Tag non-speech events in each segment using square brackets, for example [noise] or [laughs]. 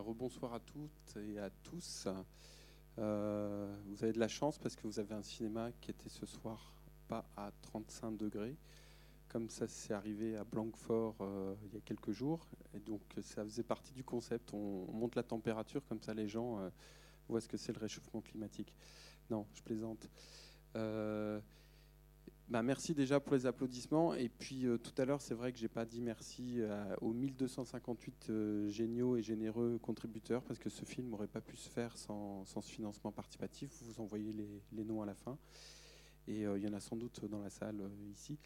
rebonsoir à toutes et à tous. Euh, vous avez de la chance parce que vous avez un cinéma qui était ce soir pas à 35 degrés, comme ça s'est arrivé à Blanquefort euh, il y a quelques jours. Et donc ça faisait partie du concept. On, monte la température, comme ça les gens euh, voient ce que c'est le réchauffement climatique. Non, je plaisante. Bah, merci déjà pour les applaudissements. Et puis euh, tout à l'heure, c'est vrai que j'ai pas dit merci euh, aux 1258 euh, géniaux et généreux contributeurs parce que ce film n'aurait pas pu se faire sans, sans, ce financement participatif. Vous envoyez les, les noms à la fin. Et il y en a sans doute dans la salle ici.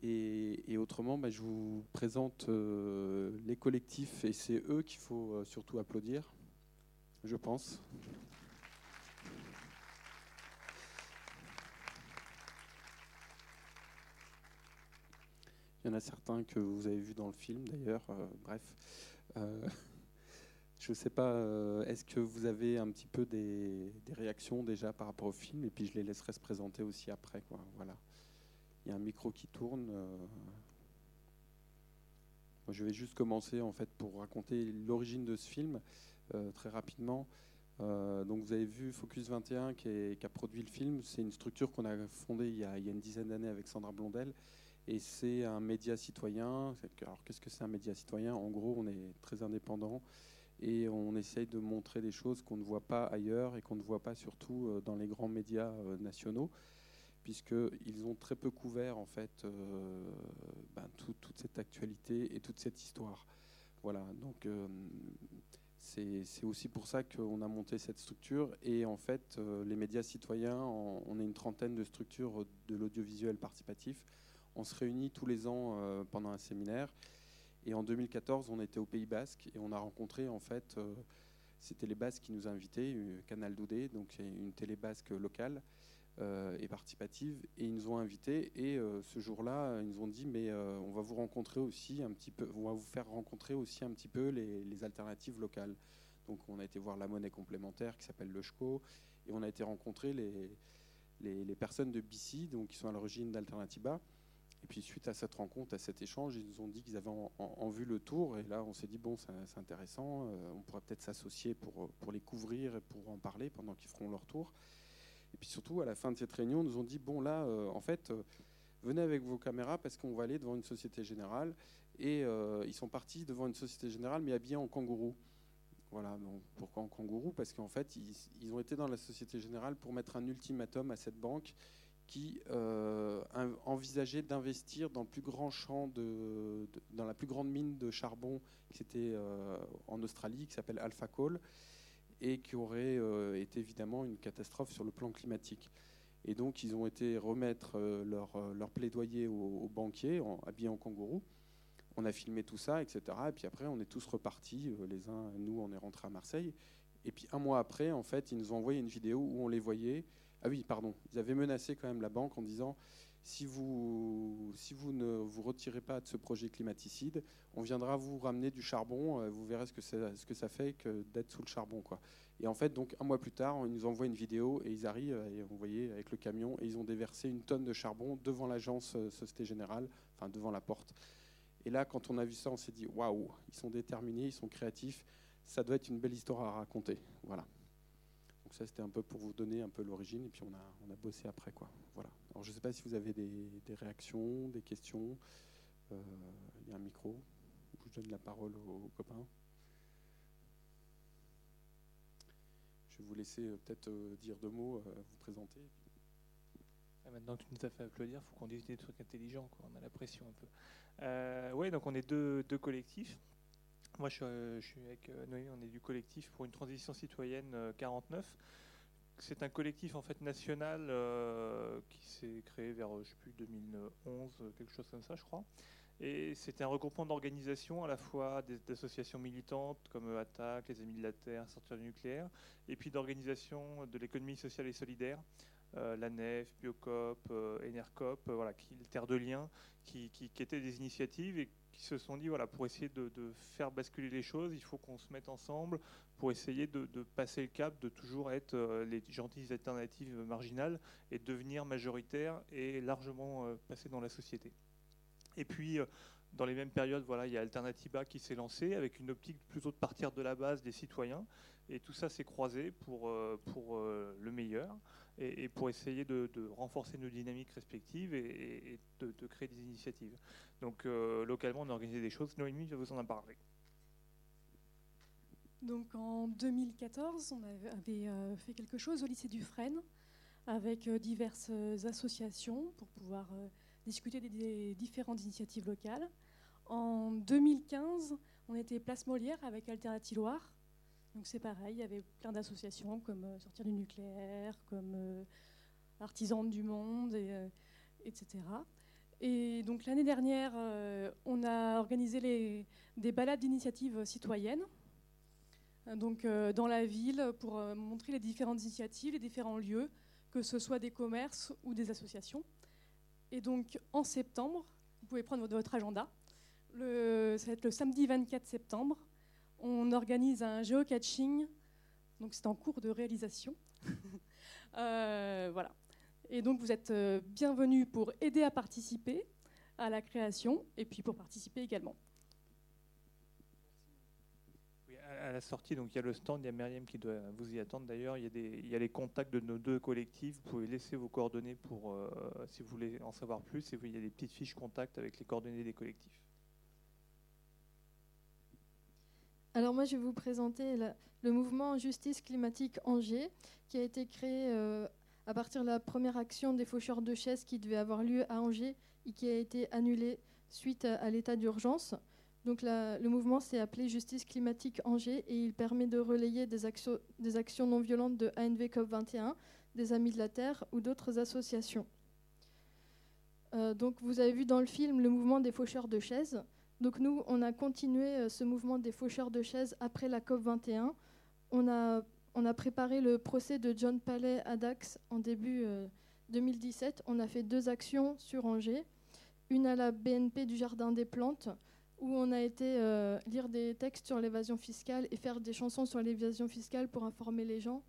Et, et autrement, bah, je vous présente les collectifs et c'est eux qu'il faut surtout applaudir, je pense. Il y en a certains que vous avez vus dans le film d'ailleurs. Euh, bref, euh, [laughs] je ne sais pas, euh, est-ce que vous avez un petit peu des, réactions déjà par rapport au film Et puis je les laisserai se présenter aussi après. Voilà. Il y a un micro qui tourne. Je vais juste commencer en fait pour raconter l'origine de ce film très rapidement. donc vous avez vu Focus 21 qui, a produit le film. C'est une structure qu'on a fondée il y a une dizaine d'années avec Sandra Blondel et c'est un média citoyen. Alors, qu'est-ce que c'est un média citoyen? En gros, on est très indépendant et on essaye de montrer des choses qu'on ne voit pas ailleurs et qu'on ne voit pas surtout euh, dans les grands médias euh, nationaux, puisqu'ils ont très peu couvert en fait euh, ben, toute cette actualité et toute cette histoire. Voilà, donc c'est aussi pour ça qu'on a monté cette structure. Et en fait, les médias citoyens, on est une trentaine de structures de l'audiovisuel participatif on se réunit tous les ans euh, pendant un séminaire. Et en 2014, on était au Pays Basque et on a rencontré en fait, euh, c'était les Basques qui nous invitaient, euh, Canal Doudé, donc une télé basque locale et participative, et ils nous ont invités. Et ce jour-là, ils nous ont dit mais on va vous rencontrer aussi un petit peu, on va vous faire rencontrer aussi un petit peu les, alternatives locales. Donc on a été voir la monnaie complémentaire qui s'appelle le SCHCO, et on a été rencontrer les, les, personnes de BC, donc qui sont à l'origine d'Alternativa. Et puis suite à cette rencontre, à cet échange, ils nous ont dit qu'ils avaient en, vue le tour. Et là, on s'est dit, bon, c'est intéressant, euh, on pourrait peut-être s'associer pour, pour les couvrir et pour en parler pendant qu'ils feront leur tour. Et puis surtout, à la fin de cette réunion, ils nous ont dit, bon, là, euh, en fait, euh, venez avec vos caméras parce qu'on va aller devant une société générale. Et ils sont partis devant une société générale, mais habillés en kangourou. Voilà, donc pourquoi en kangourou? Parce qu'en fait, ils, ont été dans la Société Générale pour mettre un ultimatum à cette banque qui euh, envisageait d'investir dans la plus grande mine de charbon qui était euh, en Australie, qui s'appelle Alpha Coal, et qui aurait euh, été évidemment une catastrophe sur le plan climatique. Et donc ils ont été remettre leur, leur, plaidoyer aux, banquiers, en, habillés en kangourou. On a filmé tout ça, etc. Et puis après, on est tous repartis. Les uns, nous, on est rentrés à Marseille. Et puis un mois après, en fait, ils nous ont envoyé une vidéo où on les voyait ah oui, pardon. Ils avaient menacé quand même la banque en disant si vous, si vous ne vous retirez pas de ce projet climaticide, on viendra vous ramener du charbon. Euh, vous verrez ce que, ça fait que d'être sous le charbon. Quoi. Et en fait, donc un mois plus tard, ils nous envoient une vidéo et ils arrivent, et on voyait avec le camion, et ils ont déversé une tonne de charbon devant l'agence euh, Société Générale, enfin devant la porte. Et là, quand on a vu ça, on s'est dit waouh, ils sont déterminés, ils sont créatifs. Ça doit être une belle histoire à raconter. Voilà. Donc ça, c'était un peu pour vous donner un peu l'origine, et puis on a, on a bossé après. Quoi. Voilà. Alors je ne sais pas si vous avez des, réactions, des questions. Euh, il y a un micro. Je donne la parole aux, copains. Je vais vous laisser euh, peut-être euh, dire deux mots, vous présenter. Ah, maintenant que tu nous as fait applaudir, il faut qu'on dise des trucs intelligents. On a la pression un peu. oui, donc on est deux, deux collectifs. Moi, je, suis avec euh, Noémie, on est du collectif pour une transition citoyenne 49. Euh, c'est un collectif en fait national euh, qui s'est créé vers, je sais plus, 2011, quelque chose comme ça, je crois. Et c'était un regroupement d'organisations, à la fois d'associations militantes comme ATTAC, les Amis de la Terre, Sortir du nucléaire, et puis d'organisations de l'économie sociale et solidaire, la NEF, Biocop, Enercop, voilà, qui, Terre de Liens, qui, qui, étaient des initiatives qui se sont dit, voilà, pour essayer de, faire basculer les choses, il faut qu'on se mette ensemble pour essayer de, passer le cap, de toujours être euh, les gentilles alternatives marginales et devenir majoritaire et largement euh, passer dans la société. Et puis, euh, dans les mêmes périodes, voilà, il y a Alternativa qui s'est lancé avec une optique plutôt de partir de la base des citoyens. Et tout ça s'est croisé pour, pour le meilleur et, pour essayer de, renforcer nos dynamiques respectives et, de, créer des initiatives. Donc localement, on a organisé des choses. Noémie va vous en parler. Donc en 2014, on avait euh, fait quelque chose au lycée du Fresne avec euh, diverses associations pour pouvoir euh, discuter des, différentes initiatives locales. En 2015, on était Place Molière avec Alternative Loire. Donc c'est pareil, il y avait plein d'associations comme Sortir du nucléaire, comme Artisans du monde, etc. Et donc l'année dernière, on a organisé des balades d'initiatives citoyennes donc euh, dans la ville pour euh, montrer les différentes initiatives, les différents lieux, que ce soit des commerces ou des associations. Et donc en septembre, vous pouvez prendre votre agenda, ça va être le samedi 24 septembre, on organise un geocaching, donc c'est en cours de réalisation. [laughs] Euh, voilà. Et donc vous êtes bienvenus pour aider à participer à la création et puis pour participer également à la sortie, donc il y a le stand, il y a Myriam qui doit vous y attendre d'ailleurs. Il, y a les contacts de nos deux collectifs. Vous pouvez laisser vos coordonnées pour, euh, si vous voulez en savoir plus. Et il y a des petites fiches contact avec les coordonnées des collectifs. Alors moi, je vais vous présenter le mouvement Justice climatique Angers, qui a été créé euh, à partir de la première action des faucheurs de chaises qui devait avoir lieu à Angers et qui a été annulée suite à l'état d'urgence. Donc le mouvement s'est appelé Justice climatique Angers et il permet de relayer des, actions, non violentes de ANV COP21, des Amis de la Terre ou d'autres associations. Euh, donc vous avez vu dans le film le mouvement des faucheurs de chaises. Donc nous, on a continué euh, ce mouvement des faucheurs de chaises après la COP21. On a, on a préparé le procès de John Palais à Dax en début 2017. Euh, on a fait deux actions sur Angers. Une à la BNP du Jardin des Plantes, où on a été euh, lire des textes sur l'évasion fiscale et faire des chansons sur l'évasion fiscale pour informer les gens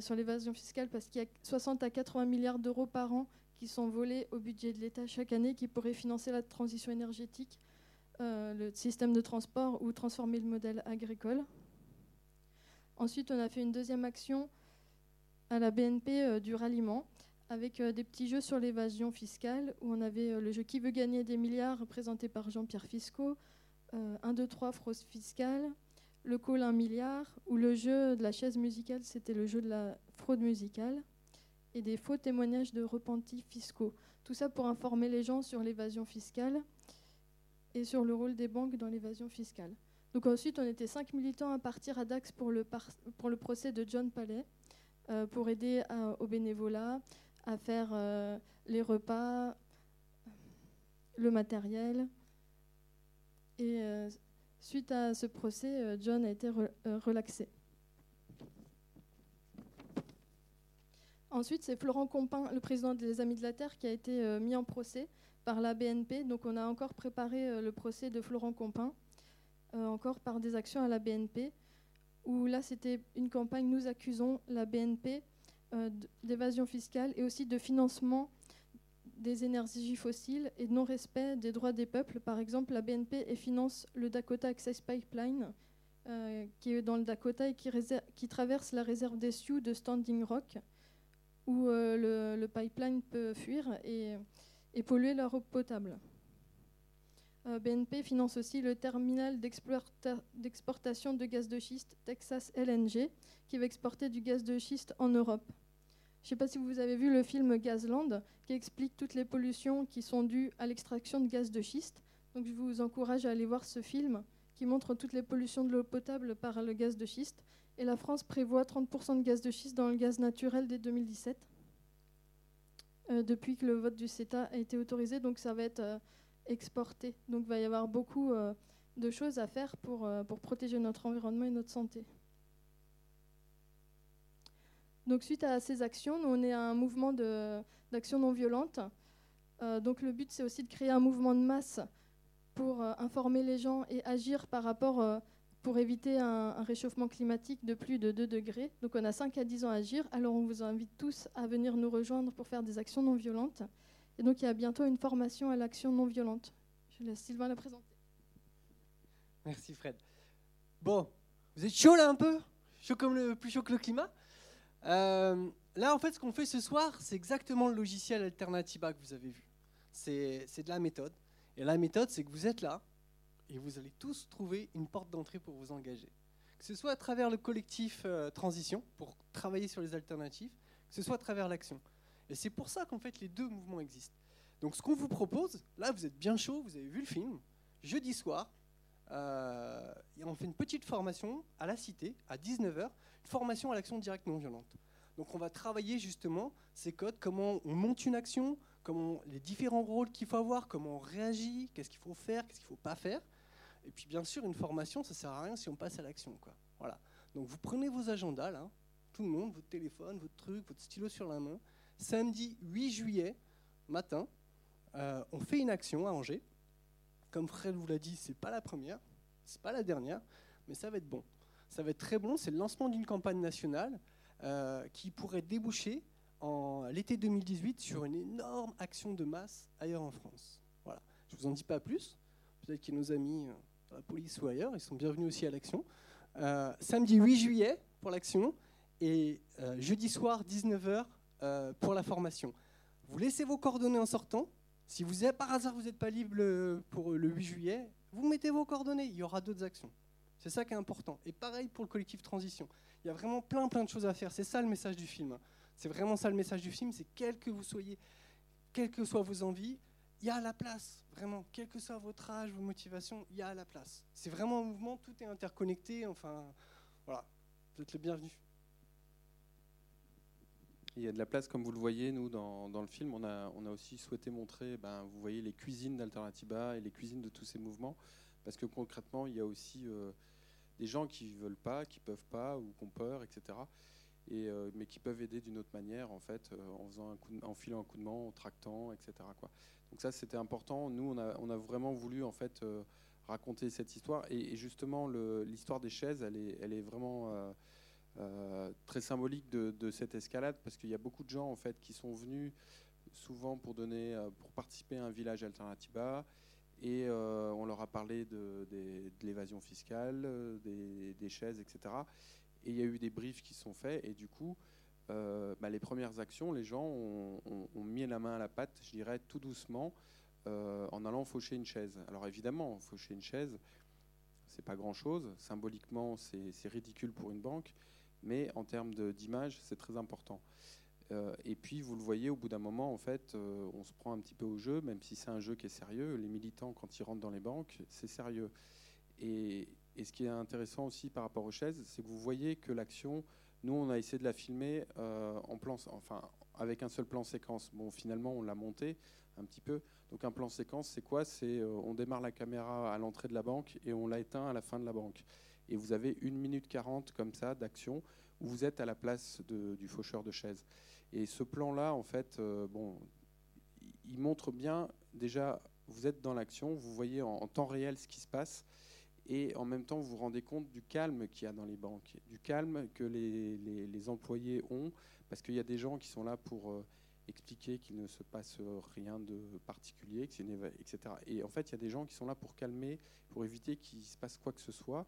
sur l'évasion fiscale, parce qu'il y a 60 à 80 milliards d'euros par an qui sont volés au budget de l'État chaque année, qui pourraient financer la transition énergétique, euh, le système de transport ou transformer le modèle agricole. Ensuite, on a fait une deuxième action à la BNP du ralliement avec euh, des petits jeux sur l'évasion fiscale, où on avait euh, le jeu Qui veut gagner des milliards, présenté par Jean-Pierre Fisco, 1, 2, 3, fraude fiscale, le call 1 milliard, ou le jeu de la chaise musicale, c'était le jeu de la fraude musicale, et des faux témoignages de repentis fiscaux. Tout ça pour informer les gens sur l'évasion fiscale et sur le rôle des banques dans l'évasion fiscale. Donc ensuite, on était cinq militants à partir à Dax pour le, pour le procès de John Palais, euh, pour aider au bénévolat, à faire euh, les repas, le matériel. Et euh, suite à ce procès, euh, John a été relaxé. Ensuite, c'est Florent Compin, le président des Amis de la Terre, qui a été mis en procès par la BNP. Donc on a encore préparé le procès de Florent Compin, encore par des actions à la BNP, où là c'était une campagne Nous accusons la BNP euh, d'évasion fiscale et aussi de financement des énergies fossiles et de non-respect des droits des peuples. Par exemple, la BNP finance le Dakota Access Pipeline, euh, qui est dans le Dakota et qui, traverse la réserve des Sioux de Standing Rock, où euh, le, pipeline peut fuir et, et polluer leur eau potable. BNP finance aussi le terminal d'exportation de gaz de schiste Texas LNG, qui va exporter du gaz de schiste en Europe. Je ne sais pas si vous avez vu le film Gazland, qui explique toutes les pollutions qui sont dues à l'extraction de gaz de schiste. Donc je vous encourage à aller voir ce film qui montre toutes les pollutions de l'eau potable par le gaz de schiste. Et la France prévoit 30% de gaz de schiste dans le gaz naturel dès 2017, euh, depuis que le vote du CETA a été autorisé. Donc ça va être euh, exporté. Donc il va y avoir beaucoup euh, de choses à faire pour, pour protéger notre environnement et notre santé. Donc suite à ces actions, nous, on est un mouvement d'action non violente. Donc le but, c'est aussi de créer un mouvement de masse pour informer les gens et agir par rapport pour éviter un, réchauffement climatique de plus de 2 degrés. Donc on a 5 à 10 ans à agir. Alors on vous invite tous à venir nous rejoindre pour faire des actions non violentes. Et donc il y a bientôt une formation à l'action non violente. Je laisse Sylvain la présenter. Merci Fred. Bon, vous êtes chaud là un peu? Chaud comme le, plus chaud que le climat? Euh, Là, en fait, ce qu'on fait ce soir, c'est exactement le logiciel Alternativa que vous avez vu. C'est c'est de la méthode. Et la méthode, c'est que vous êtes là et vous allez tous trouver une porte d'entrée pour vous engager. Que ce soit à travers le collectif euh, Transition, pour travailler sur les alternatives, que ce soit à travers l'action. Et c'est pour ça qu'en fait, les deux mouvements existent. Donc, ce qu'on vous propose, là, vous êtes bien chaud, vous avez vu le film, jeudi soir, euh, on fait une petite formation à la Cité, à 19h, une formation à l'action directe non violente. Donc on va travailler justement ces codes, comment on monte une action, comment les différents rôles qu'il faut avoir, comment on réagit, qu'est-ce qu'il faut faire, qu'est-ce qu'il ne faut pas faire. Et puis bien sûr, une formation, ça ne sert à rien si on passe à l'action. Voilà. Donc vous prenez vos agendas, là, tout le monde, votre téléphone, votre truc, votre stylo sur la main. Samedi 8 juillet, matin, euh, on fait une action à Angers. Comme Fred vous l'a dit, c'est pas la première, c'est pas la dernière, mais ça va être bon. Ça va être très bon. C'est le lancement d'une campagne nationale euh, qui pourrait déboucher en l'été 2018 sur une énorme action de masse ailleurs en France. Voilà. Je vous en dis pas plus. Peut-être a nos amis euh, la police ou ailleurs, ils sont bienvenus aussi à l'action. Euh, samedi 8 juillet pour l'action et euh, jeudi soir 19h euh, pour la formation. Vous laissez vos coordonnées en sortant. Si vous êtes, par hasard vous n'êtes pas libre pour le 8 juillet, vous mettez vos coordonnées. Il y aura d'autres actions. C'est ça qui est important. Et pareil pour le collectif Transition. Il y a vraiment plein plein de choses à faire. C'est ça le message du film. C'est vraiment ça le message du film. C'est quel que vous soyez, quelles que soient vos envies, il y a la place. Vraiment, quel que soit votre âge, vos motivations, il y a la place. C'est vraiment un mouvement, tout est interconnecté. Enfin, voilà. Vous êtes le bienvenu. Il y a de la place, comme vous le voyez, nous, dans, dans le film, on a, on a aussi souhaité montrer, ben, vous voyez, les cuisines d'Alternativa et les cuisines de tous ces mouvements, parce que concrètement, il y a aussi euh, des gens qui ne veulent pas, qui peuvent pas, ou qui ont peur, etc. Euh, mais qui peuvent aider d'une autre manière, en fait, euh, en, faisant un coup filant un coup de main, en tractant, etc. Donc ça, c'était important. Nous, on a, vraiment voulu, en fait, euh, raconter cette histoire. Et, justement, l'histoire des chaises, elle est, vraiment... très symbolique de, cette escalade parce qu'il y a beaucoup de gens en fait qui sont venus souvent pour donner pour participer à un village Alternativa et on leur a parlé de, l'évasion fiscale, des chaises, etc. Et il y a eu des briefs qui sont faits et du coup euh, bah, les premières actions, les gens ont, mis la main à la pâte, je dirais tout doucement, euh, en allant faucher une chaise. Alors évidemment, faucher une chaise, c'est pas grand-chose. Symboliquement, c'est ridicule pour une banque mais en termes d'image, c'est très important. Euh, et puis, vous le voyez, au bout d'un moment, en fait, on se prend un petit peu au jeu, même si c'est un jeu qui est sérieux. Les militants, quand ils rentrent dans les banques, c'est sérieux. Et, et ce qui est intéressant aussi par rapport aux chaises, c'est que vous voyez que l'action, nous, on a essayé de la filmer euh, en plan, enfin, avec un seul plan séquence. Bon, finalement, on l'a monté un petit peu. Donc, un plan séquence, c'est quoi? C'est euh, on démarre la caméra à l'entrée de la banque et on l'a éteint à la fin de la banque et vous avez une minute 40 comme ça d'action où vous êtes à la place du faucheur de chaise. Et ce plan-là, en fait, euh, bon, il- montre bien déjà, vous êtes dans l'action, vous voyez en temps réel ce qui se passe, et en même temps, vous vous rendez compte du calme qu'il y a dans les banques, du calme que les, les- employés ont, parce qu'il y a des gens qui sont là pour euh, expliquer qu'il ne se passe rien de particulier, etc. Et en fait, il y a des gens qui sont là pour calmer, pour éviter qu'il se passe quoi que ce soit.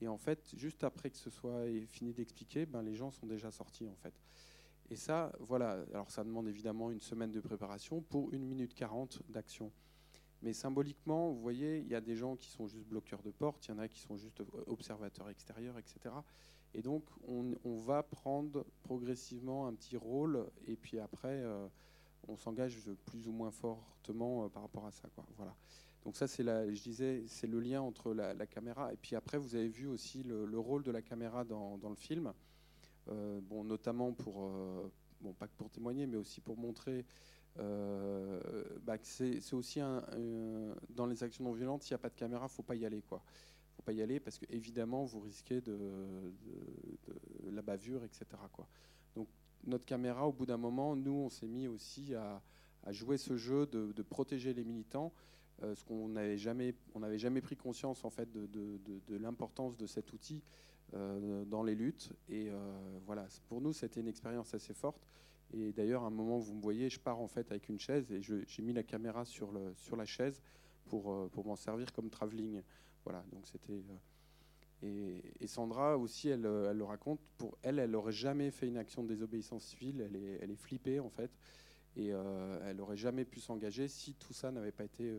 Et en fait, juste après que ce soit fini d'expliquer, ben, les gens sont déjà sortis en fait. Et ça, voilà. Alors ça demande évidemment une semaine de préparation pour une minute 40 d'action. Mais symboliquement, vous voyez, il y a des gens qui sont juste bloqueurs de porte, il y en a qui sont juste observateurs extérieurs, etc. Et donc, on, va prendre progressivement un petit rôle, et puis après, euh, on s'engage plus ou moins fortement euh, par rapport à ça. Voilà. Donc ça, c'est je disais, c'est le lien entre la, caméra et puis après, vous avez vu aussi le, le rôle de la caméra dans, le film, Euh, bon, notamment pour, bon, pas que pour témoigner, mais aussi pour montrer bah, que c'est aussi dans les actions non violentes, s'il n'y a pas de caméra, faut pas y aller, quoi. Faut pas y aller parce que évidemment, vous risquez de, la bavure, etc. Donc notre caméra, au bout d'un moment, nous, on s'est mis aussi à, jouer ce jeu de, protéger les militants euh, ce qu'on n'avait jamais, on n'avait jamais pris conscience en fait de, l'importance de cet outil euh, dans les luttes. Et euh, voilà, pour nous, c'était une expérience assez forte. Et d'ailleurs, à un moment, vous me voyez, je pars en fait avec une chaise et j'ai mis la caméra sur, la chaise pour, pour m'en servir comme travelling. Voilà, donc c'était. Et, Sandra aussi, elle, elle, le raconte, pour elle, elle n'aurait jamais fait une action de désobéissance civile, elle est, elle est flippée en fait, et elle n'aurait jamais pu s'engager si tout ça n'avait pas été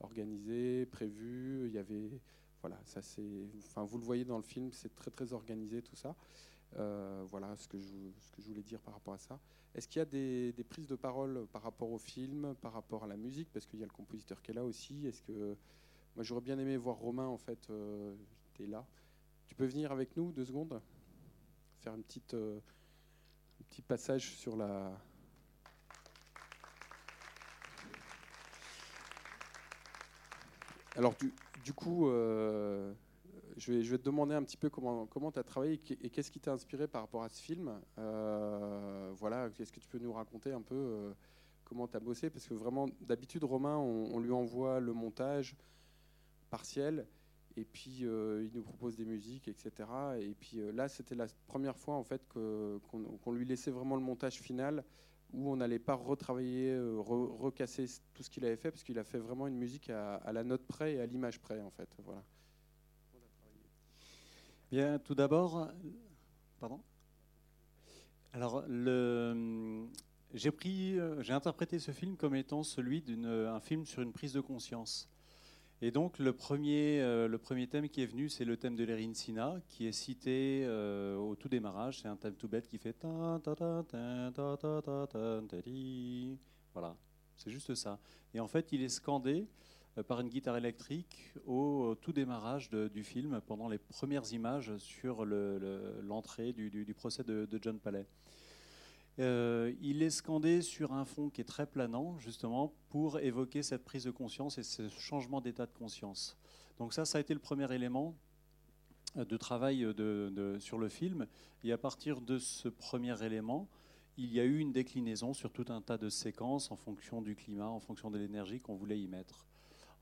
organisé, prévu, il y avait voilà, ça c'est, enfin, vous le voyez dans le film, c'est très très organisé tout ça. Euh, voilà ce que, je, ce que je voulais dire par rapport à ça. Est-ce qu'il y a des, prises de parole par rapport au film, par rapport à la musique, parce qu'il y a le compositeur qui est là aussi. Est-ce que moi j'aurais bien aimé voir Romain en fait, euh, là. Tu peux venir avec nous deux secondes, faire une petite, euh, un petit passage sur la. Alors du, du coup, je, vais, te demander un petit peu comment tu as travaillé et qu'est-ce qui t'a inspiré par rapport à ce film. Euh, voilà, est-ce que tu peux nous raconter un peu euh, comment tu as bossé? Parce que vraiment, d'habitude, Romain, on, lui envoie le montage partiel et puis il nous propose des musiques, etc. Et puis là, c'était la première fois en fait qu'on lui laissait vraiment le montage final où on n'allait pas retravailler, euh, recasser tout ce qu'il avait fait, parce qu'il a fait vraiment une musique à, la note près et à l'image près, en fait. Voilà. Bien, tout d'abord, pardon. Alors, j'ai euh, interprété ce film comme étant celui d'un film sur une prise de conscience. Et donc le premier, euh, le premier thème qui est venu, c'est le thème de l'Erin Sina, qui est cité euh, au tout démarrage. C'est un thème tout bête qui fait voilà, c'est juste ça. Et en fait, il est scandé euh, par une guitare électrique au, tout démarrage du film, pendant les premières images sur l'entrée du, procès de, John Palais. Euh, il est scandé sur un fond qui est très planant, justement, pour évoquer cette prise de conscience et ce changement d'état de conscience. Donc ça, ça a été le premier élément euh, de travail sur le film. Et à partir de ce premier élément, il y a eu une déclinaison sur tout un tas de séquences en fonction du climat, en fonction de l'énergie qu'on voulait y mettre.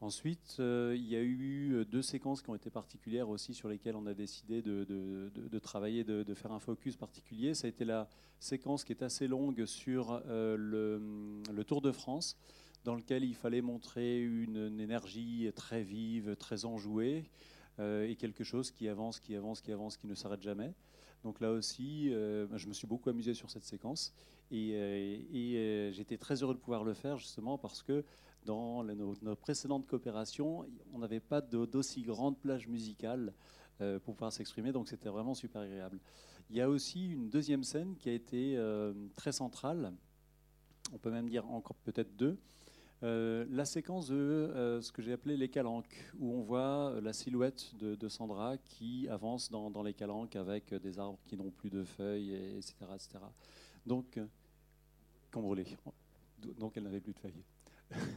Ensuite, euh, il y a eu euh, deux séquences qui ont été particulières aussi sur lesquelles on a décidé de, travailler, de, faire un focus particulier. Ça a été la séquence qui est assez longue sur euh, le, Tour de France, dans lequel il fallait montrer une, énergie très vive, très enjouée, et quelque chose qui avance, qui avance, qui avance, qui ne s'arrête jamais. Donc là aussi, je me suis beaucoup amusé sur cette séquence. Et, et j'étais très heureux de pouvoir le faire justement parce que dans nos, précédentes coopérations, on n'avait pas d'aussi grande plage musicale euh, pour pouvoir s'exprimer, donc c'était vraiment super agréable. Il y a aussi une deuxième scène qui a été euh, très centrale, on peut même dire encore peut-être deux. Euh, la séquence de ce que j'ai appelé les calanques, où on voit la silhouette de, Sandra qui avance dans, les calanques avec des arbres qui n'ont plus de feuilles, etc. etc. Donc, brûlait. Donc elle n'avait plus de feuilles. [laughs]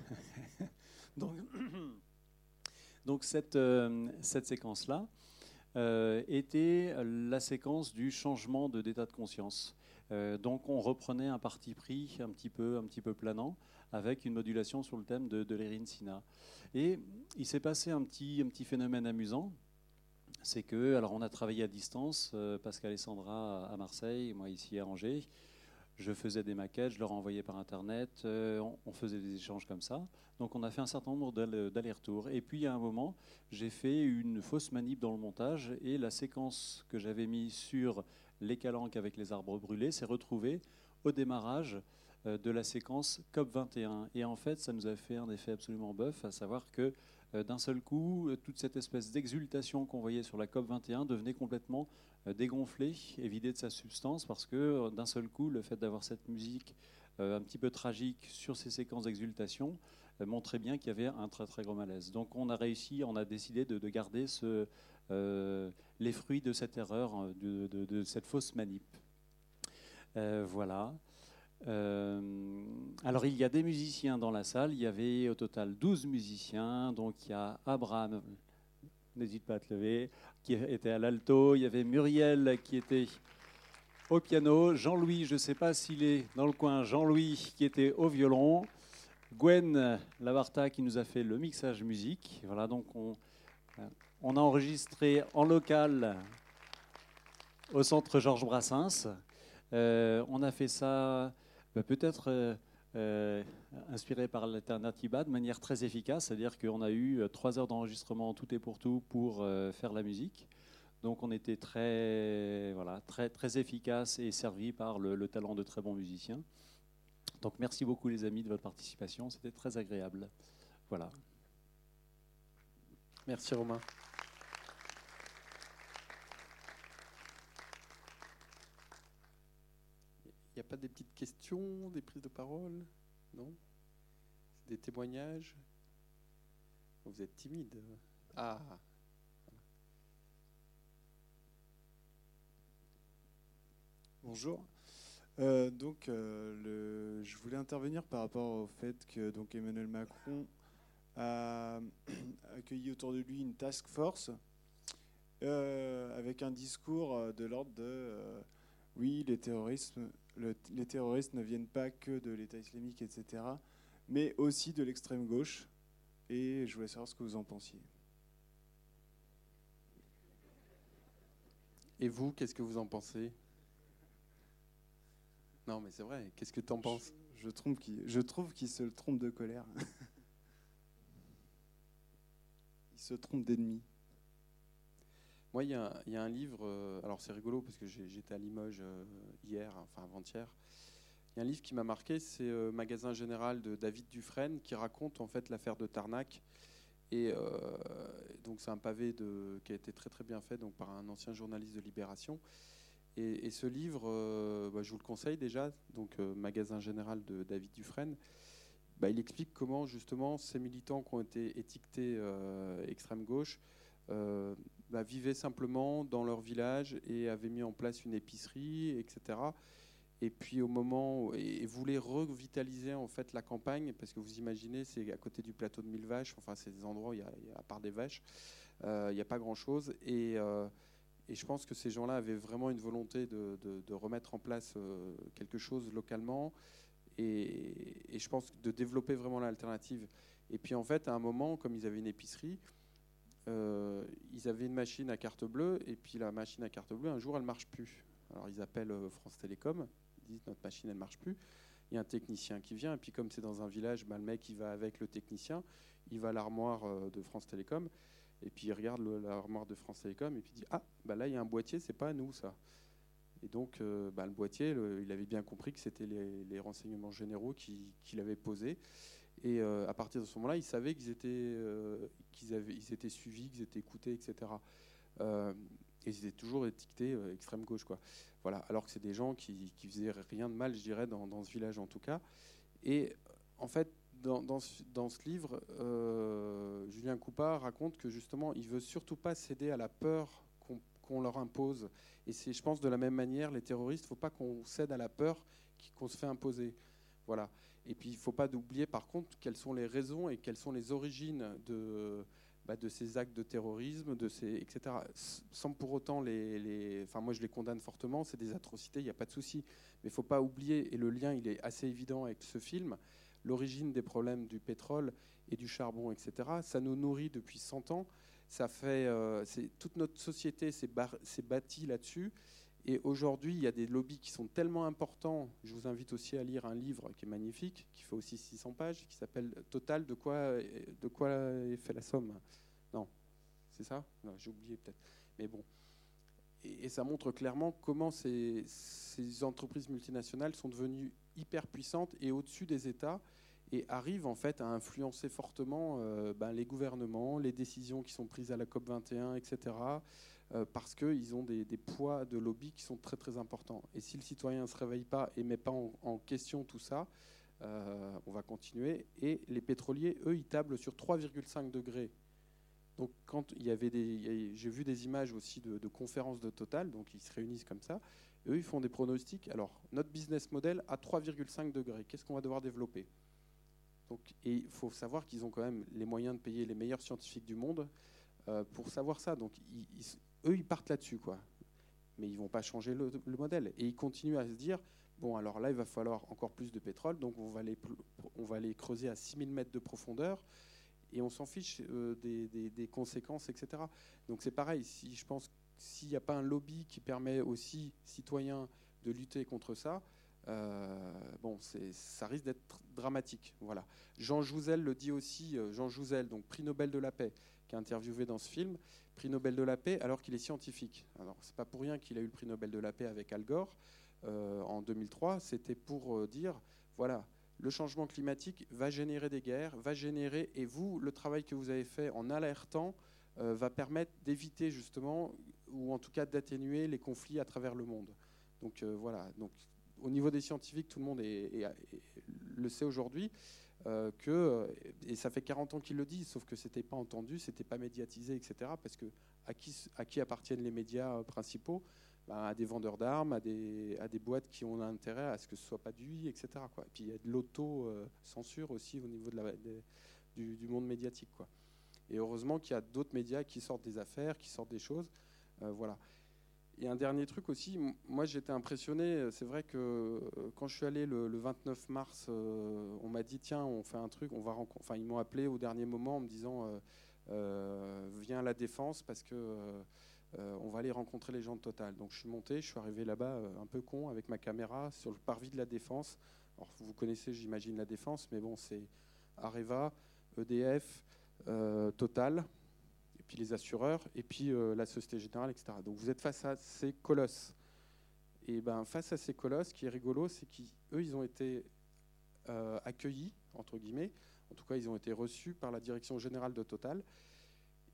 [clears throat] donc, cette, euh, cette séquence-là euh, était la séquence du changement de d'état de conscience. Euh, donc on reprenait un parti pris un petit peu, un petit peu planant avec une modulation sur le thème de, de Sina. Et il s'est passé un petit, un petit phénomène amusant, c'est que, alors on a travaillé à distance, Pascal et Sandra à Marseille, moi ici à Angers, je faisais des maquettes, je leur envoyais par Internet, euh, on, faisait des échanges comme ça. Donc on a fait un certain nombre d'allers-retours. Et puis à un moment, j'ai fait une fausse manip dans le montage et la séquence que j'avais mise sur les calanques avec les arbres brûlés s'est retrouvée au démarrage euh, de la séquence COP21. Et en fait, ça nous a fait un effet absolument bœuf, à savoir que euh, d'un seul coup, toute cette espèce d'exultation qu'on voyait sur la COP21 devenait complètement dégonflé et vidé de sa substance parce que euh, d'un seul coup, le fait d'avoir cette musique euh, un petit peu tragique sur ces séquences d'exultation montrait bien qu'il y avait un très très gros malaise. Donc on a réussi, on a décidé de, garder les fruits de cette erreur, de, cette fausse manip. voilà. alors il y a des musiciens dans la salle, il y avait au total 12 musiciens, donc il y a Abraham, n'hésite pas à te lever, qui était à l'alto, il y avait Muriel qui était au piano, Jean-Louis, je ne sais pas s'il est dans le coin, Jean-Louis qui était au violon, Gwen Lavarta qui nous a fait le mixage musique. Voilà, donc on, a enregistré en local au centre Georges Brassens. Euh, on a fait ça bah, peut-être euh, euh, inspiré par l'Alternativa de manière très efficace, c'est-à-dire qu'on a eu euh, trois heures d'enregistrement tout et pour tout pour euh, faire la musique. Donc on était très, voilà, efficace et servi par le, le talent de très bons musiciens. Donc merci beaucoup les amis de votre participation, c'était très agréable. Voilà. Merci Romain. N'y a pas des petites questions, des prises de parole Non? Des témoignages? Vous êtes timide. Ah Bonjour. Euh, donc, euh, je voulais intervenir par rapport au fait que donc Emmanuel Macron a [clears throat] accueilli autour de lui une task force euh, avec un discours de l'ordre de oui, les terroristes, le- les terroristes ne viennent pas que de l'État islamique, etc., mais aussi de l'extrême gauche. Et je voulais savoir ce que vous en pensiez. Et vous, qu'est-ce que vous en pensez? Non, mais c'est vrai. Qu'est-ce que tu en penses? Je, je trouve qu'il je trouve qu'il se trompe de colère. [laughs] Il se trompe d'ennemi. Moi, il y, a un- livre, euh, alors c'est rigolo parce que j'étais à Limoges euh, hier, enfin avant-hier. Il y a un livre qui m'a marqué, c'est euh, Magasin Général de David Dufresne qui raconte en fait l'affaire de Tarnac. Et donc c'est un pavé qui a été très très bien fait donc, par un ancien journaliste de Libération. Et, ce livre, bah, je vous le conseille déjà, donc Magasin Général de David Dufresne. Bah, il explique comment justement ces militants qui ont été étiquetés extrême gauche bah, vivaient simplement dans leur village et avaient mis en place une épicerie, etc. Et puis au moment où, et, voulaient revitaliser en fait la campagne, parce que vous imaginez, c'est à côté du plateau de Mille Vaches, enfin c'est des endroits où il y a, à part des vaches, euh, il n'y a pas grand-chose. Et, euh, et je pense que ces gens-là avaient vraiment une volonté de, de- de remettre en place euh, quelque chose localement et, et je pense de développer vraiment l'alternative. Et puis en fait, à un moment, comme ils avaient une épicerie, euh, ils avaient une machine à carte bleue, et puis la machine à carte bleue, un jour, elle marche plus. Alors ils appellent euh, France Télécom, ils disent notre machine, elle marche plus. Il y a un technicien qui vient, et puis comme c'est dans un village, bah, le mec, il va avec le technicien, il va à l'armoire euh, de France Télécom, et puis il regarde l'armoire de France Télécom, et puis il dit ah, bah là, il y a un boîtier, c'est pas à nous ça. Et donc, bah, le boîtier, il avait bien compris que c'était les, renseignements généraux qui, qui l'avaient posé. Et euh, à partir de ce moment-là, ils savaient qu'ils étaient, euh, qu'ils avaient, ils étaient suivis, qu'ils étaient écoutés, etc. Euh, et ils étaient toujours étiquetés extrême gauche, quoi. Voilà. Alors que c'est des gens qui, qui faisaient rien de mal, je dirais, dans, ce village en tout cas. Et en fait, dans, dans ce, livre, Julien Coupa raconte que justement, il veut surtout pas céder à la peur qu'on qu'on leur impose. Et c'est, je pense, de la même manière, les terroristes, il ne faut pas qu'on cède à la peur qu'on se fait imposer. Voilà. Et puis, il ne faut pas oublier, par contre, quelles sont les raisons et quelles sont les origines de, bah, ces actes de terrorisme, de ces, etc. Sans pour autant les, Enfin, moi, je les condamne fortement, c'est des atrocités, il n'y a pas de souci. Mais il ne faut pas oublier, et le lien, il est assez évident avec ce film, l'origine des problèmes du pétrole et du charbon, etc. Ça nous nourrit depuis 100 ans. Ça fait, euh, toute notre société s'est bâtie là-dessus. Et aujourd'hui, il y a des lobbies qui sont tellement importants. Je vous invite aussi à lire un livre qui est magnifique, qui fait aussi 600 pages, qui s'appelle Total, de quoi, de quoi est fait la somme? Non, c'est ça? J'ai oublié peut-être. Mais bon. Et, ça montre clairement comment ces, ces entreprises multinationales sont devenues hyper puissantes et au-dessus des États et arrivent en fait à influencer fortement euh, ben, les gouvernements, les décisions qui sont prises à la COP 21, etc. euh, parce qu'ils ont des, poids de lobby qui sont très très importants. Et si le citoyen ne se réveille pas et met pas en, question tout ça, euh, on va continuer. Et les pétroliers, eux, ils tablent sur 3,5 degrés. Donc quand il y avait des, j'ai vu des images aussi de, de conférences de Total, donc ils se réunissent comme ça. Eux, ils font des pronostics. Alors notre business model à 3,5 degrés, qu'est-ce qu'on va devoir développer? Donc, et il faut savoir qu'ils ont quand même les moyens de payer les meilleurs scientifiques du monde euh, pour savoir ça. Donc, ils- eux, ils partent là-dessus, quoi. Mais ils vont pas changer le, le modèle. Et ils continuent à se dire bon, alors là, il va falloir encore plus de pétrole, donc on va les, on va les creuser à 6000 mètres de profondeur. Et on s'en fiche euh, des, conséquences, etc. Donc c'est pareil, si je pense s'il n'y a pas un lobby qui permet aussi citoyens de lutter contre ça, bon, ça risque d'être dramatique. Voilà. Jean Jouzel le dit aussi, euh, Jean Jouzel, donc prix Nobel de la paix, qui est interviewé dans ce film, prix Nobel de la paix alors qu'il est scientifique. Alors, c'est pas pour rien qu'il a eu le prix Nobel de la paix avec Al Gore euh, en 2003. C'était pour dire, voilà, le changement climatique va générer des guerres, va générer, et vous, le travail que vous avez fait en alertant, va permettre d'éviter justement, ou en tout cas d'atténuer les conflits à travers le monde. Donc voilà. Au niveau des scientifiques, tout le monde le sait aujourd'hui, euh, que, et ça fait 40 ans qu'ils le disent, sauf que ce n'était pas entendu, ce n'était pas médiatisé, etc. Parce que à qui, appartiennent les médias principaux? Ben, À des vendeurs d'armes, à des, boîtes qui ont intérêt à ce que ce soit pas du etc. Et puis il y a de l'auto-censure aussi au niveau du, monde médiatique. Et heureusement qu'il y a d'autres médias qui sortent des affaires, qui sortent des choses. Euh, voilà. Et un dernier truc aussi, moi j'étais impressionné, euh, c'est vrai que euh, quand je suis allé le, 29 mars, euh, on m'a dit tiens on fait un truc, on va enfin ils m'ont appelé au dernier moment en me disant viens à la défense parce que on va aller rencontrer les gens de Total. Donc je suis monté, je suis arrivé là-bas un peu con avec ma caméra sur le parvis de la défense. Alors vous connaissez j'imagine la défense, mais bon c'est Areva, EDF, Total puis les assureurs, et puis euh, la Société Générale, etc. Donc vous êtes face à ces colosses. Et ben face à ces colosses, ce qui est rigolo, c'est qu'eux, ils ont été euh, accueillis, entre guillemets, en tout cas, ils ont été reçus par la direction générale de Total.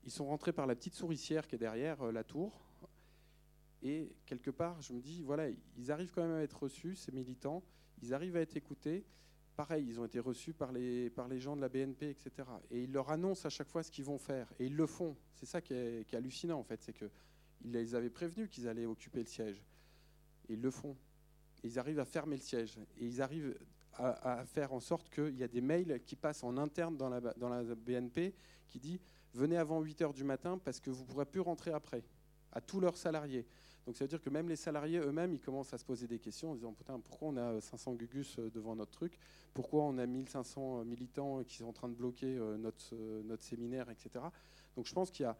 Ils sont rentrés par la petite souricière qui est derrière euh, la tour. Et quelque part, je me dis, voilà, ils arrivent quand même à être reçus, ces militants, ils arrivent à être écoutés, pareil, ils ont été reçus par les, par les gens de la BNP, etc. Et ils leur annoncent à chaque fois ce qu'ils vont faire. Et ils le font. C'est ça qui est, hallucinant, en fait. C'est qu'ils les avaient prévenus qu'ils allaient occuper le siège. Et ils le font. Ils arrivent à fermer le siège. Et ils arrivent à, faire en sorte qu'il y a des mails qui passent en interne dans la, dans la BNP qui dit venez avant 8 heures du matin parce que vous ne pourrez plus rentrer après, à tous leurs salariés. Donc ça veut dire que même les salariés eux-mêmes, ils commencent à se poser des questions en disant Putain, pourquoi on a 500 gugus euh, devant notre truc? Pourquoi on a 1500 euh, militants qui sont en train de bloquer euh, notre, notre séminaire, etc. Donc je pense qu'il y a.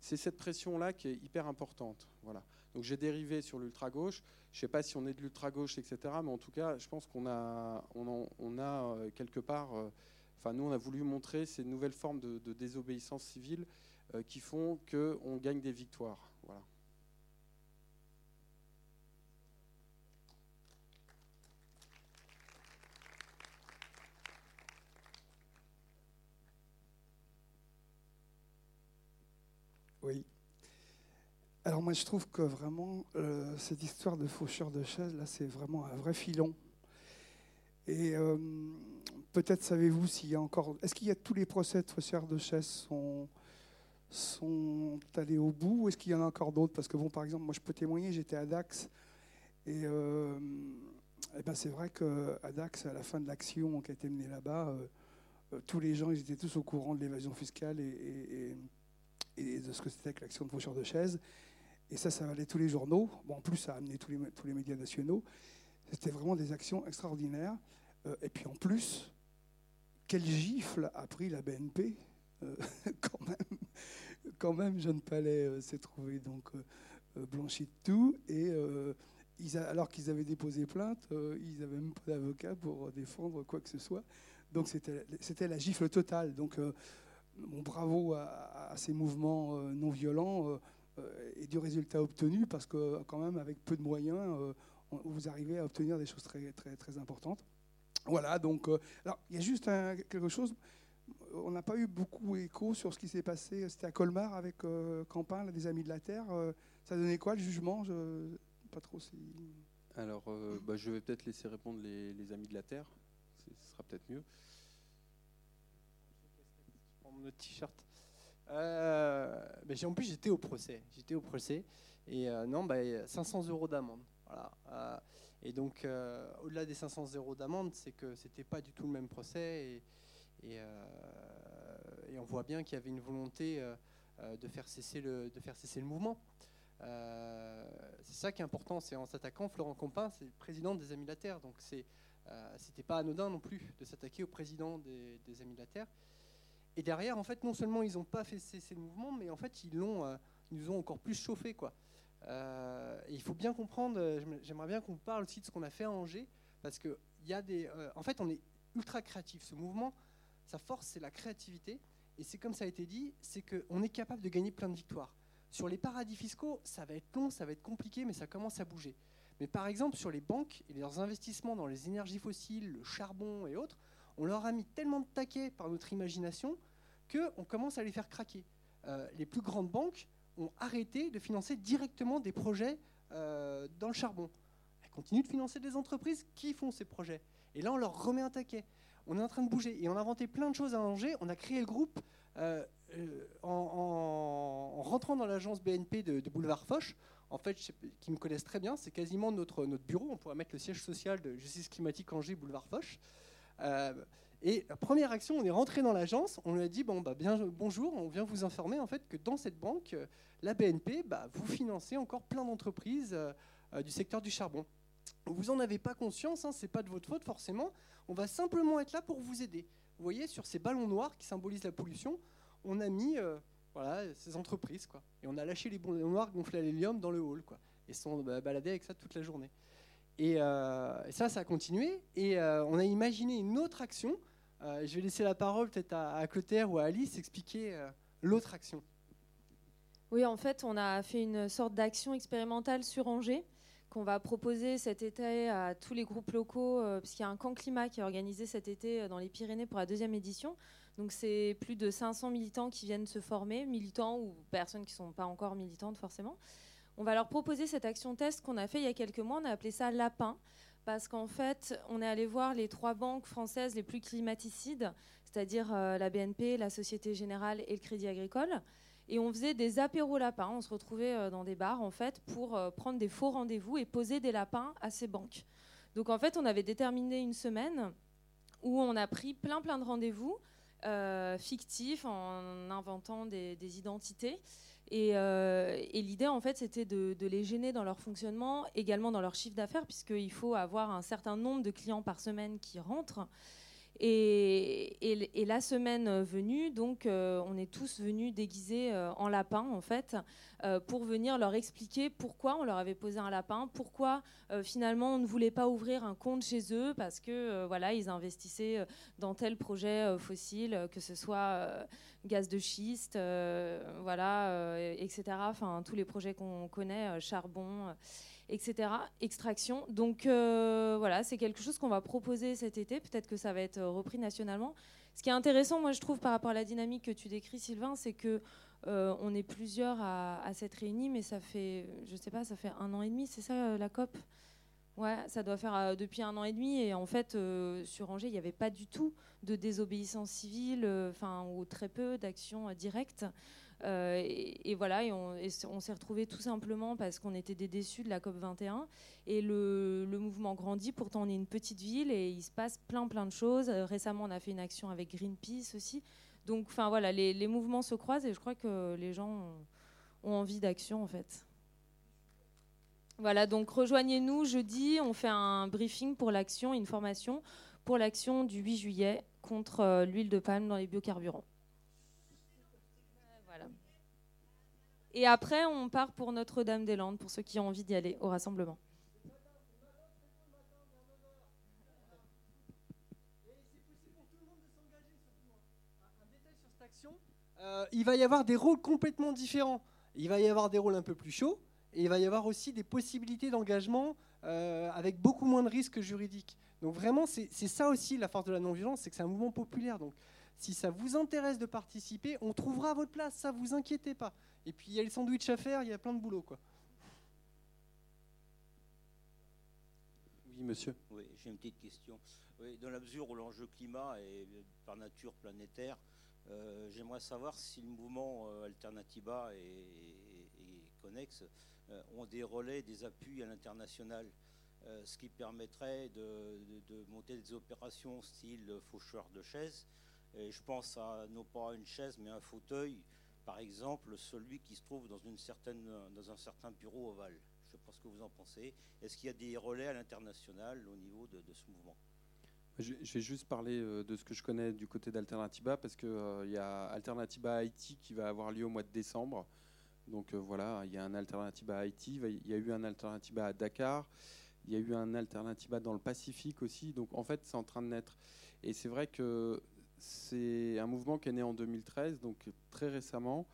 C'est cette pression-là qui est hyper importante. Voilà. Donc j'ai dérivé sur l'ultra-gauche. Je ne sais pas si on est de l'ultra-gauche, etc. Mais en tout cas, je pense qu'on a, on, a quelque part. Enfin, nous, on a voulu montrer ces nouvelles formes de, de désobéissance civile qui font qu'on gagne des victoires. Voilà. Oui. Alors moi je trouve que vraiment euh, cette histoire de faucheur de chaises, là c'est vraiment un vrai filon. Et euh, peut-être savez-vous s'il y a encore... Est-ce qu'il y a tous les procès de faucheurs de chaises sont, sont allés au bout ou est-ce qu'il y en a encore d'autres? Parce que bon par exemple moi je peux témoigner, j'étais à Dax et, euh, eh ben, c'est vrai qu'à Dax à la fin de l'action qui a été menée là-bas, tous les gens ils étaient tous au courant de l'évasion fiscale et de ce que c'était que l'action de faucheur de chaise. Et ça, ça valait tous les journaux. Bon, en plus, ça a amené tous les, tous les médias nationaux. C'était vraiment des actions extraordinaires. Euh, et puis en plus, quel gifle a pris la BNP euh, [laughs] quand, même, quand même, Jeanne Palais euh, s'est trouvé donc blanchi de tout. Et alors qu'ils avaient déposé plainte, ils n'avaient même pas d'avocat pour défendre quoi que ce soit. Donc c'était la gifle totale. Donc bravo à, ces mouvements non violents et du résultat obtenu, parce que quand même, avec peu de moyens, vous arrivez à obtenir des choses très, très, très importantes. Voilà, donc, alors, il y a juste quelque chose. On n'a pas eu beaucoup d'écho sur ce qui s'est passé. C'était à Colmar avec Campin, des Amis de la Terre. ça donnait quoi le jugement? Je pas trop si. Alors, bah, je vais peut-être laisser répondre les, les Amis de la Terre. Ce sera peut-être mieux notre t-shirt. Euh, en plus, j'étais au procès. J'étais au procès. Et euh, non, bah, 500 euros d'amende. Euh, et donc, au-delà des 500 euros d'amende, c'est que c'était pas du tout le même procès. Et, on voit bien qu'il y avait une volonté de, faire cesser le, de faire cesser le mouvement. c'est ça qui est important. C'est en s'attaquant, Florent Compin, c'est le président des Amis de la Terre. Donc, c'est, c'était pas anodin non plus de s'attaquer au président des, des Amis de la Terre. Et derrière, en fait, non seulement ils n'ont pas fait cesser le mouvement, mais en fait, ils, euh, nous ont encore plus chauffé. Quoi. Euh, il faut bien comprendre, euh, j'aimerais bien qu'on parle aussi de ce qu'on a fait à Angers, parce que y a des, en fait, on est ultra créatif. Ce mouvement, sa force, c'est la créativité. Et c'est comme ça a été dit, c'est qu'on est capable de gagner plein de victoires. Sur les paradis fiscaux, ça va être long, ça va être compliqué, mais ça commence à bouger. Mais par exemple, sur les banques et leurs investissements dans les énergies fossiles, le charbon et autres, on leur a mis tellement de taquets par notre imagination qu'on commence à les faire craquer. Euh, les plus grandes banques ont arrêté de financer directement des projets euh, dans le charbon. Elles continuent de financer des entreprises qui font ces projets. Et là, on leur remet un taquet. On est en train de bouger. Et on a inventé plein de choses à Angers. On a créé le groupe euh, en, en- en rentrant dans l'agence BNP de, Boulevard Foch. En fait, qui me connaissent très bien, c'est quasiment notre, notre bureau. On pourrait mettre le siège social de Justice Climatique Angers, Boulevard Foch. Euh, et la première action, on est rentré dans l'agence, on lui a dit bon, bah, bien, bonjour, on vient vous informer en fait que dans cette banque, euh, la BNP, bah, vous financez encore plein d'entreprises euh, du secteur du charbon. Vous en avez pas conscience, hein, c'est pas de votre faute forcément. On va simplement être là pour vous aider. Vous voyez, sur ces ballons noirs qui symbolisent la pollution, on a mis voilà, ces entreprises quoi. Et on a lâché les ballons noirs gonflés à l'hélium dans le hall quoi. Et sont bah, baladés avec ça toute la journée. Et, euh, et ça, ça a continué. Et euh, on a imaginé une autre action. Euh, je vais laisser la parole peut-être à, à Clotaire ou à Alice expliquer l'autre action. Oui, en fait, on a fait une sorte d'action expérimentale sur Angers qu'on va proposer cet été à tous les groupes locaux, puisqu'il y a un camp climat qui est organisé cet été dans les Pyrénées pour la deuxième édition. Donc c'est plus de 500 militants qui viennent se former, militants ou personnes qui ne sont pas encore militantes forcément. On va leur proposer cette action test qu'on a fait il y a quelques mois, on a appelé ça Lapin, parce qu'en fait, on est allé voir les trois banques françaises les plus climaticides, c'est-à-dire euh, la BNP, la Société Générale et le Crédit Agricole. Et on faisait des apéros lapins. On se retrouvait euh, dans des bars en fait pour euh, prendre des faux rendez-vous et poser des lapins à ces banques. Donc en fait, on avait déterminé une semaine où on a pris plein plein de rendez-vous euh, fictifs en inventant des, identités. Et, euh, et l'idée, en fait, c'était de, de les gêner dans leur fonctionnement, également dans leur chiffre d'affaires, puisqu'il faut avoir un certain nombre de clients par semaine qui rentrent. Et, la semaine venue, donc, euh, on est tous venus déguisés euh, en lapin, en fait, euh, pour venir leur expliquer pourquoi on leur avait posé un lapin, pourquoi finalement on ne voulait pas ouvrir un compte chez eux parce que voilà, ils investissaient dans tel projet fossile, que ce soit gaz de schiste, voilà, etc. Enfin, tous les projets qu'on connaît, charbon. Etc. Extraction. Donc euh, voilà, c'est quelque chose qu'on va proposer cet été. Peut-être que ça va être euh, repris nationalement. Ce qui est intéressant, moi je trouve, par rapport à la dynamique que tu décris, Sylvain, c'est que euh, on est plusieurs à, s'être réunis, mais ça fait, je sais pas, ça fait un an et demi, c'est ça la COP? Ouais, ça doit faire depuis un an et demi. Et en fait, sur Angers, il n'y avait pas du tout de désobéissance civile, enfin, ou très peu d'actions directes. Euh, et, voilà, on, s'est retrouvés tout simplement parce qu'on était des déçus de la COP 21. Et le, mouvement grandit. Pourtant, on est une petite ville et il se passe plein, plein de choses. Euh, récemment, on a fait une action avec Greenpeace aussi. Donc, enfin voilà, les, mouvements se croisent et je crois que les gens ont, ont envie d'action en fait. Voilà, donc rejoignez-nous jeudi. On fait un briefing pour l'action, une formation pour l'action du 8 juillet contre euh, l'huile de palme dans les biocarburants. Et après, on part pour Notre-Dame-des-Landes, pour ceux qui ont envie d'y aller au rassemblement. Euh, il va y avoir des rôles complètement différents. Il va y avoir des rôles un peu plus chauds et il va y avoir aussi des possibilités d'engagement euh, avec beaucoup moins de risques juridiques. Donc vraiment, c'est ça aussi la force de la non-violence, c'est que c'est un mouvement populaire. Si ça vous intéresse de participer, on trouvera votre place, ça vous inquiétez pas. Et puis il y a le sandwich à faire, il y a plein de boulot. Quoi. Oui, monsieur. Oui, j'ai une petite question. Oui, dans la mesure où l'enjeu climat est euh, par nature planétaire, euh, j'aimerais savoir si le mouvement euh, Alternatiba et, et- et Connex euh, ont des relais, des appuis à l'international, euh, ce qui permettrait de, de- de monter des opérations style faucheur de chaises. Et je pense à non pas une chaise, mais un fauteuil, par exemple, celui qui se trouve dans, une certaine, dans un certain bureau ovale. Je ne sais pas ce que vous en pensez. Est-ce qu'il y a des relais à l'international au niveau de, ce mouvement? Je, vais juste parler euh, de ce que je connais du côté d'Alternativa parce qu'il y a Alternativa Haïti qui va avoir lieu au mois de décembre. Donc euh, voilà, il y a un Alternativa Haïti, il y a eu un Alternativa à Dakar, Il y a eu un Alternatiba dans le Pacifique aussi. Donc en fait, c'est en train de naître. Et c'est vrai que c'est un mouvement qui est né en 2013, donc très récemment,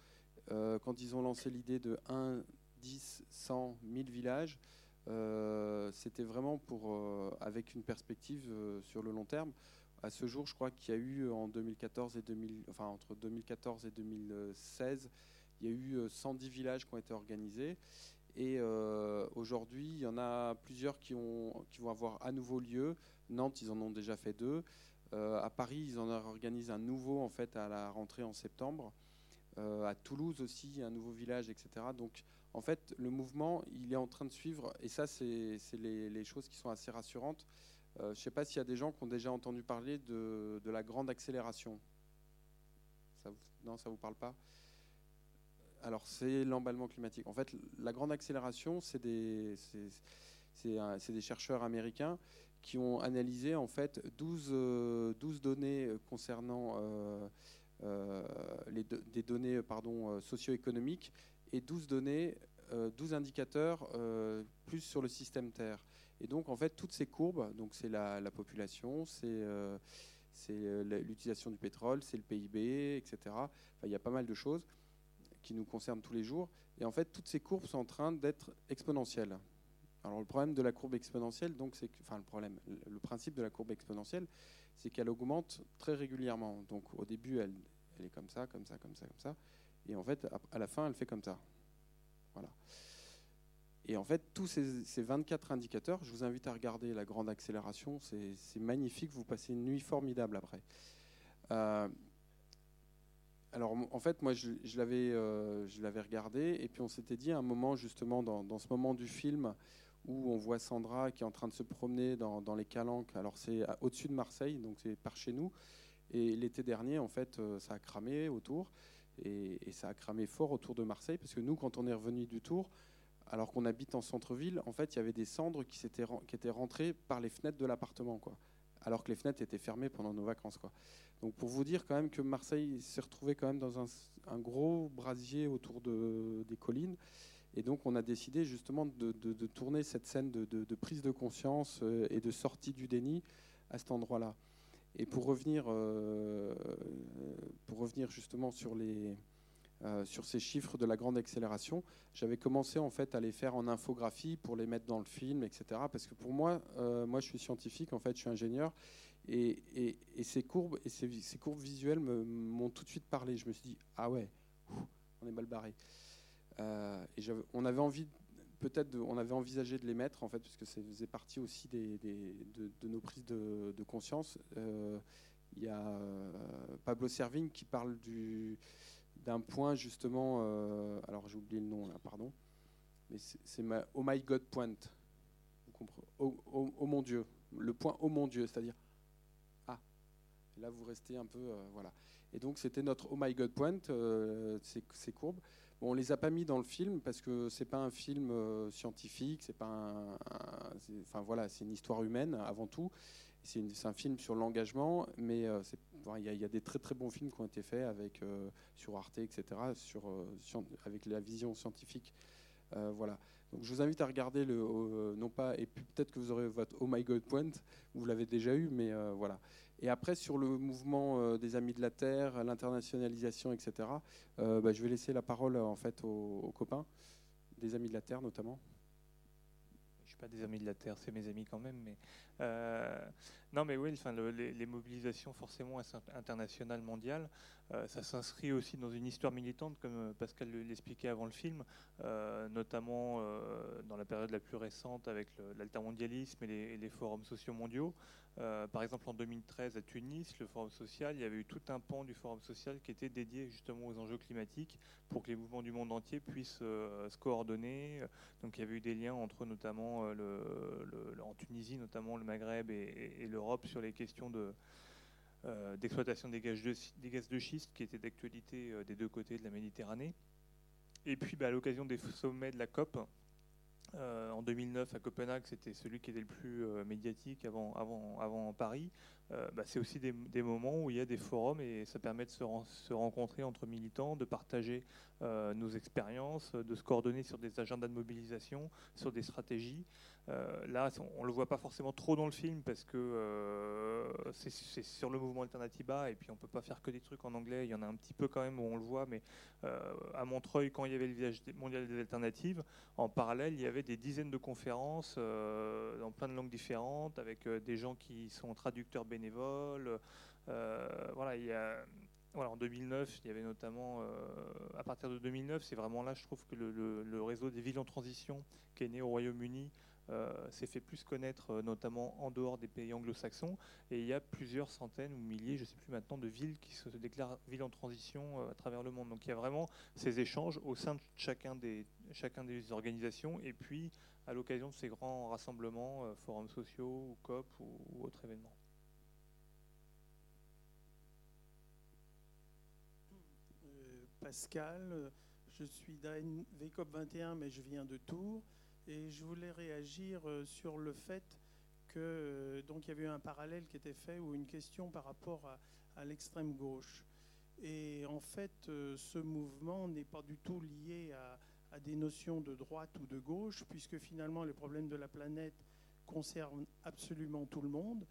euh, quand ils ont lancé l'idée de 1, 10, 100, 1000 villages. euh, C'était vraiment pour, euh, avec une perspective sur le long terme. À ce jour, je crois qu'il y a eu en 2014 et 2000, enfin entre 2014 et 2016, il y a eu euh, 110 villages qui ont été organisés. Et aujourd'hui, il y en a plusieurs qui vont avoir à nouveau lieu. Nantes, ils en ont déjà fait deux. Euh, à Paris, ils en organisent un nouveau en fait à la rentrée en septembre. Euh, à Toulouse aussi, un nouveau village, etc. Donc, en fait, le mouvement, il est en train de suivre, et ça, c'est les, choses qui sont assez rassurantes. Euh, je ne sais pas s'il y a des gens qui ont déjà entendu parler de, la grande accélération. Non, ça ne vous parle pas? Alors, c'est l'emballement climatique. En fait, la grande accélération, c'est des chercheurs américains qui ont analysé en fait 12, euh, 12 données concernant euh, euh, des données pardon, socio-économiques et 12 données, euh, 12 indicateurs plus sur le système Terre. Et donc en fait toutes ces courbes, donc c'est la, la population, c'est l'utilisation du pétrole, c'est le PIB, etc. Il y a pas mal de choses qui nous concernent tous les jours. Et en fait toutes ces courbes sont en train d'être exponentielles. Alors le problème de la courbe exponentielle, donc c'est enfin le problème, le- principe de la courbe exponentielle, c'est qu'elle augmente très régulièrement. Donc au début, elle, est comme ça, comme ça, comme ça, comme ça, et en fait, à- la fin, elle fait comme ça. Voilà. Et en fait, tous ces, ces 24 indicateurs, je vous invite à regarder la grande accélération, c'est magnifique, vous passez une nuit formidable après. Euh, alors en fait, moi, je, je l'avais euh, je l'avais regardé, et puis on s'était dit à un moment, justement, dans ce moment du film, où on voit Sandra qui est en train de se promener dans, dans les calanques. Alors c'est au-dessus de Marseille, donc c'est par chez nous. Et l'été dernier, en fait, euh, ça a cramé autour. Et, ça a cramé fort autour de Marseille, parce que nous, quand on est revenu du Tour, alors qu'on habite en centre-ville, en fait, il y avait des cendres qui, s'étaient ren- qui étaient rentrées par les fenêtres de l'appartement, quoi. Alors que les fenêtres étaient fermées pendant nos vacances, quoi. Donc pour vous dire quand même que Marseille s'est retrouvé quand même dans un, un gros brasier autour de, des collines. Et donc, on a décidé justement de, tourner cette scène de, prise de conscience euh, et de sortie du déni à cet endroit-là. Et pour revenir, euh, pour revenir justement euh, sur ces chiffres de la grande accélération, j'avais commencé en fait à les faire en infographie pour les mettre dans le film, etc. Parce que pour moi, moi je suis scientifique, en fait, je suis ingénieur. Et, ces courbes ces, courbes visuelles m'ont tout de suite parlé. Je me suis dit, ah ouais, on est mal barré. Euh, et on avait envie, peut-être, on avait envisagé de les mettre en fait, parce que ça faisait partie aussi des, de, nos prises de, conscience. Euh, Il y a euh, Pablo Servigne qui parle du d'un point justement. alors j'ai oublié le nom là, pardon. Mais c'est ma Oh my God point. Vous comprenez? Oh, oh- oh mon Dieu, le point Oh mon Dieu, c'est-à-dire ah. Là vous restez un peu voilà. Et donc c'était notre Oh my God point, ces courbes. Bon, on les a pas mis dans le film parce que c'est pas un film euh, scientifique, c'est pas un, enfin voilà, c'est une histoire humaine avant tout. C'est un film sur l'engagement, mais euh, il y, a- des très très bons films qui ont été faits avec euh, sur Arte, etc. Sur, avec la vision scientifique. Voilà. Donc je vous invite à regarder le, non pas et puis peut-être que vous aurez votre Oh my God point, vous l'avez déjà eu, mais voilà. Et après sur le mouvement euh, des Amis de la Terre, l'internationalisation, etc. euh, bah, je vais laisser la parole en fait aux, copains des Amis de la Terre notamment. Je suis pas des amis de la Terre, c'est mes amis quand même. Mais euh, non, mais oui, enfin, le- les, mobilisations forcément int- internationales, mondiales, euh, ça s'inscrit aussi dans une histoire militante, comme euh, Pascal le- l'expliquait avant le film, euh, notamment euh, dans la période la plus récente avec l'altermondialisme et les forums sociaux mondiaux. Euh, par exemple, en 2013 à Tunis, le forum social, il y avait eu tout un pan du forum social qui était dédié justement aux enjeux climatiques pour que les mouvements du monde entier puissent euh, se coordonner. Donc il y avait eu des liens entre notamment euh, en Tunisie, notamment le Maghreb et, l'Europe sur les questions de d'exploitation des, gaz de schiste qui étaient d'actualité des deux côtés de la Méditerranée. Et puis bah, à l'occasion des sommets de la COP, en 2009 à Copenhague, c'était celui qui était le plus euh, médiatique avant, avant Paris. Euh, bah, c'est aussi des, moments où il y a des forums et ça permet de se, ren se rencontrer entre militants, de partager nos expériences, de se coordonner sur des agendas de mobilisation, sur des stratégies. là, on ne le voit pas forcément trop dans le film parce que c'est sur le mouvement Alternatiba et puis on ne peut pas faire que des trucs en anglais. Il y en a un petit peu quand même où on le voit, mais à Montreuil, quand il y avait le village mondial des alternatives, en parallèle, il y avait des dizaines de conférences euh, dans plein de langues différentes, avec euh, des gens qui sont traducteurs bénévoles. Euh, en 2009, il y avait notamment, à partir de 2009, c'est vraiment là, je trouve que le, réseau des villes en transition, qui est né au Royaume-Uni, s'est fait plus connaître, notamment en dehors des pays anglo-saxons. Et il y a plusieurs centaines ou milliers, je ne sais plus maintenant, de villes qui se déclarent villes en transition à travers le monde. Donc il y a vraiment ces échanges au sein de chacun des, organisations et puis à l'occasion de ces grands rassemblements, euh, forums sociaux COP ou, autres événements. Euh, Pascal, je suis VCOP 21 mais je viens de Tours et je voulais réagir euh, sur le fait que donc il y avait eu un parallèle qui était fait ou une question par rapport à, l'extrême gauche. Et en fait, ce mouvement n'est pas du tout lié à des notions de droite ou de gauche, puisque finalement les problèmes de la planète concernent absolument tout le monde.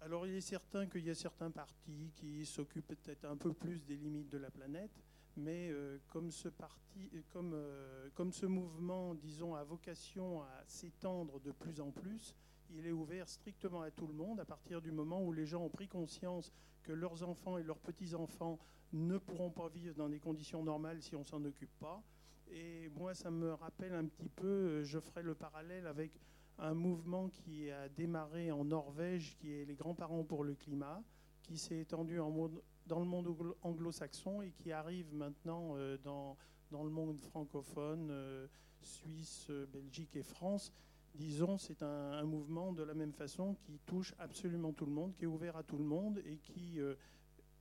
Alors il est certain qu'il y a certains partis qui s'occupent peut-être un peu plus des limites de la planète, mais euh, comme, ce parti, comme, euh, comme ce mouvement, disons, a vocation à s'étendre de plus en plus, il est ouvert strictement à tout le monde à partir du moment où les gens ont pris conscience que leurs enfants et leurs petits-enfants ne pourront pas vivre dans des conditions normales si on ne s'en occupe pas. Et moi, ça me rappelle un petit peu, euh, je ferai le parallèle avec un mouvement qui a démarré en Norvège, qui est les grands-parents pour le climat, qui s'est étendu en dans le monde anglo-saxon et qui arrive maintenant euh, dans, dans le monde francophone, euh, Suisse, Belgique et France. Disons, c'est un, mouvement de la même façon qui touche absolument tout le monde, qui est ouvert à tout le monde et qui,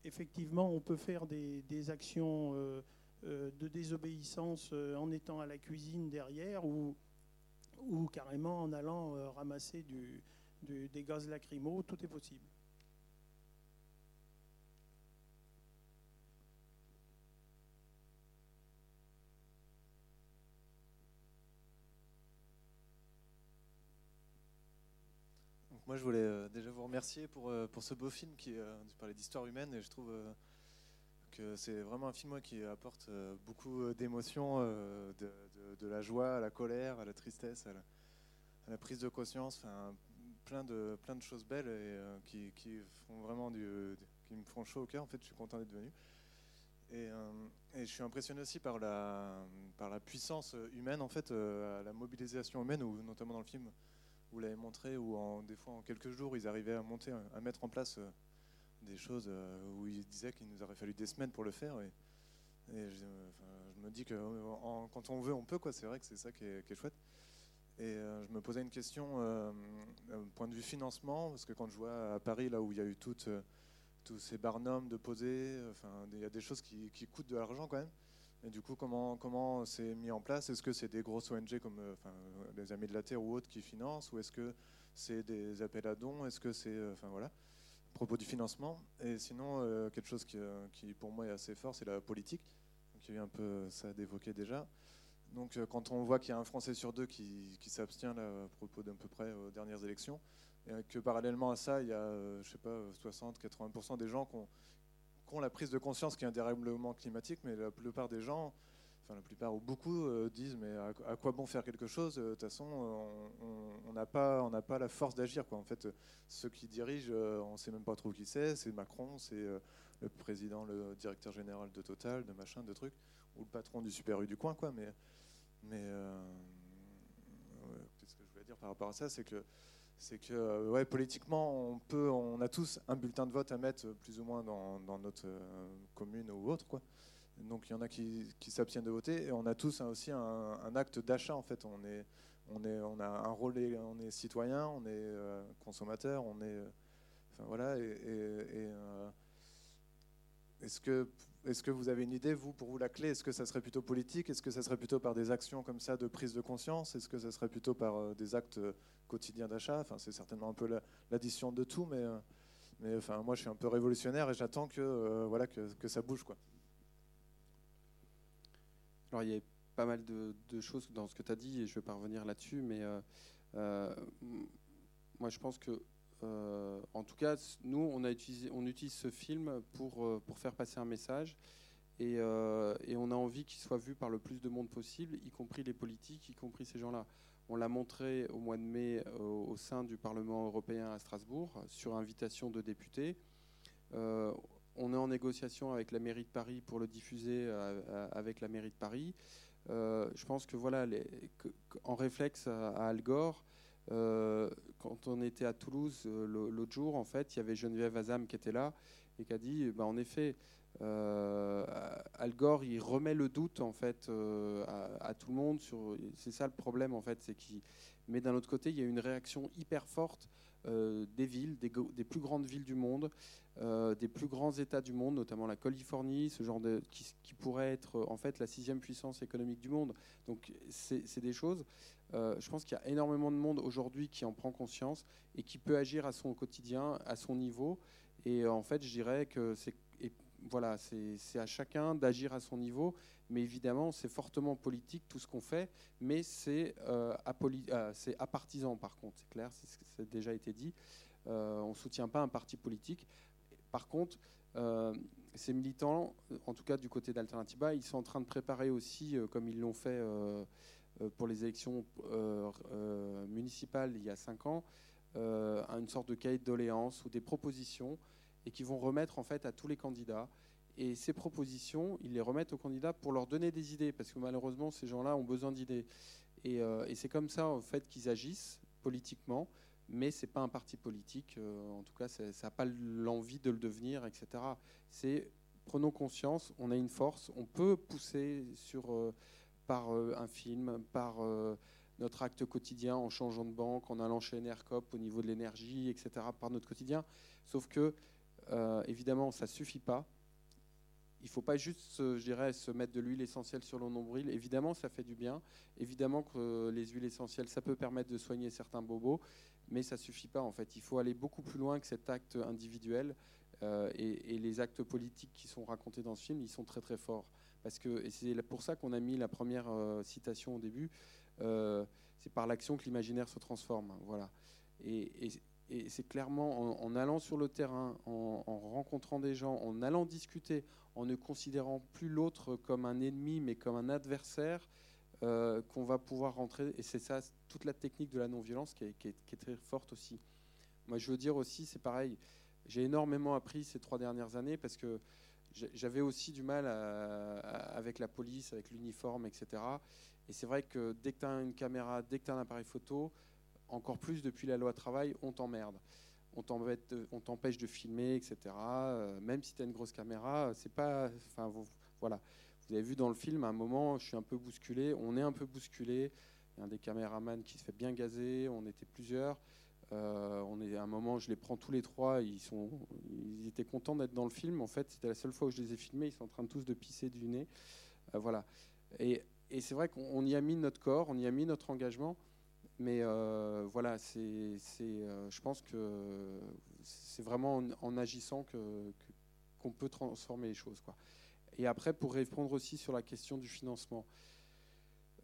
effectivement, on peut faire des, actions euh, de désobéissance euh, en étant à la cuisine derrière ou, ou carrément en allant euh, ramasser du, des gaz lacrymaux, tout est possible. Moi, je voulais déjà vous remercier pour, pour ce beau film qui parlait d'histoire humaine et je trouve c'est vraiment un film qui apporte euh, beaucoup euh, d'émotions, euh, de, la joie à la colère, à la tristesse, à la, prise de conscience, plein de, plein de choses belles et qui, font vraiment du, qui me font chaud au cœur. En fait, je suis content d'être venu. Et, je suis impressionné aussi par la, par la puissance humaine, en fait, la mobilisation humaine, ou notamment dans le film, vous l'avez montré, où en, des fois en quelques jours, ils arrivaient à monter, à mettre en place des choses euh, où il disait qu'il nous aurait fallu des semaines pour le faire. Et, je, me dis que quand on veut, on peut. C'est vrai que c'est ça qui est, chouette. Et euh, je me posais une question, euh, point de vue financement, parce que quand je vois à Paris, là où il y a eu toutes, tous ces barnums de poser, enfin, il y a des choses qui, coûtent de l'argent quand même. Et du coup, comment c'est mis en place? Est-ce que c'est des grosses ONG comme enfin, les Amis de la Terre ou autres qui financent, ou est-ce que c'est des appels à dons? Est-ce que c'est, enfin voilà propos du financement. Et sinon, euh, quelque chose qui, euh, pour moi est assez fort, c'est la politique. Donc, il y a eu un peu ça d'évoquer déjà. Donc euh, quand on voit qu'il y a un Français sur deux qui, qui s'abstient à propos d'à peu près aux dernières élections, et que parallèlement à ça, il y a, je sais pas, 60-80% des gens qui ont, la prise de conscience qu'il y a un dérèglement climatique, mais la plupart des gens enfin la plupart ou beaucoup euh, disent mais à, quoi bon faire quelque chose? Euh, De toute façon, on n'a pas, on n'a pas la force d'agir. Quoi. En fait, ceux qui dirigent, euh, on ne sait même pas trop qui c'est. C'est Macron, c'est le président, le directeur général de Total, de machin, de trucs, ou le patron du Super U du coin, quoi. Mais, mais ce que je voulais dire par rapport à ça, c'est que c'est que ouais, politiquement, on, peut, on a tous un bulletin de vote à mettre plus ou moins dans, dans notre commune ou autre. Quoi. Donc il y en a qui, s'abstiennent de voter et on a tous aussi un, acte d'achat en fait. On est, on est, on a un rôle, on est citoyen, on est euh, consommateur, on est, enfin voilà. Et, euh, est-ce que est-ce que vous avez une idée, vous, pour vous, la clé? Est-ce que ça serait plutôt politique? Est-ce que ça serait plutôt par des actions comme ça de prise de conscience? Est-ce que ça serait plutôt par euh, des actes euh, quotidiens d'achat? Enfin, c'est certainement un peu la- l'addition de tout, mais, euh, mais enfin, moi, je suis un peu révolutionnaire et j'attends que, voilà, que, que ça bouge, quoi. Alors, il y a pas mal de, choses dans ce que tu as dit et je ne vais pas revenir là-dessus, mais moi je pense que, euh, en tout cas, nous, on, utilise ce film pour, euh, faire passer un message et, euh, et on a envie qu'il soit vu par le plus de monde possible, y compris les politiques, y compris ces gens-là. On l'a montré au mois de mai au sein du Parlement européen à Strasbourg, sur invitation de députés. On est en négociation avec la mairie de Paris pour le diffuser avec la mairie de Paris. Je pense que voilà, en réflexe à Al Gore, euh, quand on était à Toulouse euh, l'au- l'autre jour, en fait, il y avait Geneviève Azam qui était là et qui a dit, bah, en effet, euh, Al Gore, il remet le doute en fait à, tout le monde. C'est ça le problème en fait. Mais d'un autre côté, il y a une réaction hyper forte des villes, des, plus grandes villes du monde, des plus grands États du monde, notamment la Californie, ce genre de qui, qui pourrait être en fait la sixième puissance économique du monde. Donc c'est des choses. Euh, je pense qu'il y a énormément de monde aujourd'hui qui en prend conscience et qui peut agir à son quotidien, à son niveau. Et euh, en fait, je dirais que c'est voilà, c'est à chacun d'agir à son niveau. Mais évidemment, c'est fortement politique tout ce qu'on fait, mais c'est euh, euh, apartisan par contre, c'est clair, c'est déjà été dit. Euh, on ne soutient pas un parti politique. Par contre, ces militants, en tout cas du côté d'Alternativa, ils sont en train de préparer aussi, comme ils l'ont fait pour les élections euh, euh, municipales il y a cinq ans, euh, une sorte de cahier de doléances ou des propositions et qui vont remettre en fait à tous les candidats. Et ces propositions, ils les remettent aux candidats pour leur donner des idées, parce que malheureusement, ces gens-là ont besoin d'idées. Et, euh, c'est comme ça, en fait, qu'ils agissent politiquement, mais c'est pas un parti politique. euh, en tout cas, ça n'a pas l'envie de le devenir, etc. C'est prenons conscience, on a une force, on peut pousser sur euh, par euh, un film, par euh, notre acte quotidien en changeant de banque, en allant chez Enercop au niveau de l'énergie, etc. Par notre quotidien. Sauf que euh, évidemment, ça suffit pas. Il ne faut pas juste, je dirais, se mettre de l'huile essentielle sur le nombril. Évidemment, ça fait du bien. Évidemment que les huiles essentielles, ça peut permettre de soigner certains bobos, mais ça suffit pas en fait. Il faut aller beaucoup plus loin que cet acte individuel. Et, et les actes politiques qui sont racontés dans ce film, ils sont très très forts. Parce que c'est pour ça qu'on a mis la première euh, citation au début. euh, c'est par l'action que l'imaginaire se transforme. Voilà. Et, c'est clairement en, allant sur le terrain, en, en rencontrant des gens, en allant discuter, en ne considérant plus l'autre comme un ennemi, mais comme un adversaire, euh, qu'on va pouvoir rentrer. Et c'est ça, toute la technique de la non-violence qui est, très forte aussi. Moi, je veux dire aussi, c'est pareil. J'ai énormément appris ces trois dernières années parce que j'avais aussi du mal avec la police, avec l'uniforme, etc. Et c'est vrai que dès que tu as une caméra, dès que tu as un appareil photo, encore plus depuis la loi travail, on t'emmerde. On t'empêche de filmer, etc. Euh, même si tu as une grosse caméra, c'est pas. Enfin, voilà. Vous avez vu dans le film, à un moment, je suis un peu bousculé. On est un peu bousculé. Il y a un des caméramans qui se fait bien gazer. On était plusieurs. Euh, on est, à un moment, je les prends tous les trois. Ils, sont, ils étaient contents d'être dans le film. En fait, c'était la seule fois où je les ai filmés. Ils sont en train de tous de pisser du nez. Euh, voilà. Et, c'est vrai qu'on on y a mis notre corps, on y a mis notre engagement. Mais euh, voilà, c'est, je pense que c'est vraiment en, agissant qu'on peut transformer les choses. Quoi. Et après, pour répondre aussi sur la question du financement,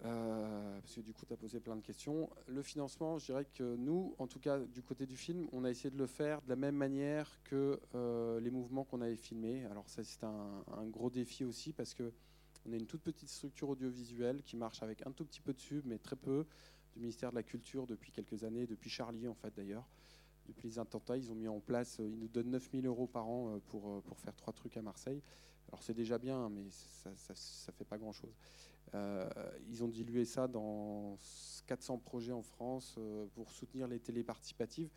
euh, parce que du coup, tu as posé plein de questions. Le financement, je dirais que nous, en tout cas du côté du film, on a essayé de le faire de la même manière que euh, les mouvements qu'on avait filmés. Alors ça, c'est un, gros défi aussi parce que on est une toute petite structure audiovisuelle qui marche avec un tout petit peu de sub, mais très peu, du ministère de la Culture depuis quelques années, depuis Charlie en fait d'ailleurs. Depuis les attentats, ils ont mis en place, euh, ils nous donnent 9000 euros par an pour, pour faire trois trucs à Marseille. Alors c'est déjà bien, mais ça ne fait pas grand-chose. Euh, ils ont dilué ça dans 400 projets en France euh, pour soutenir les télés participatives.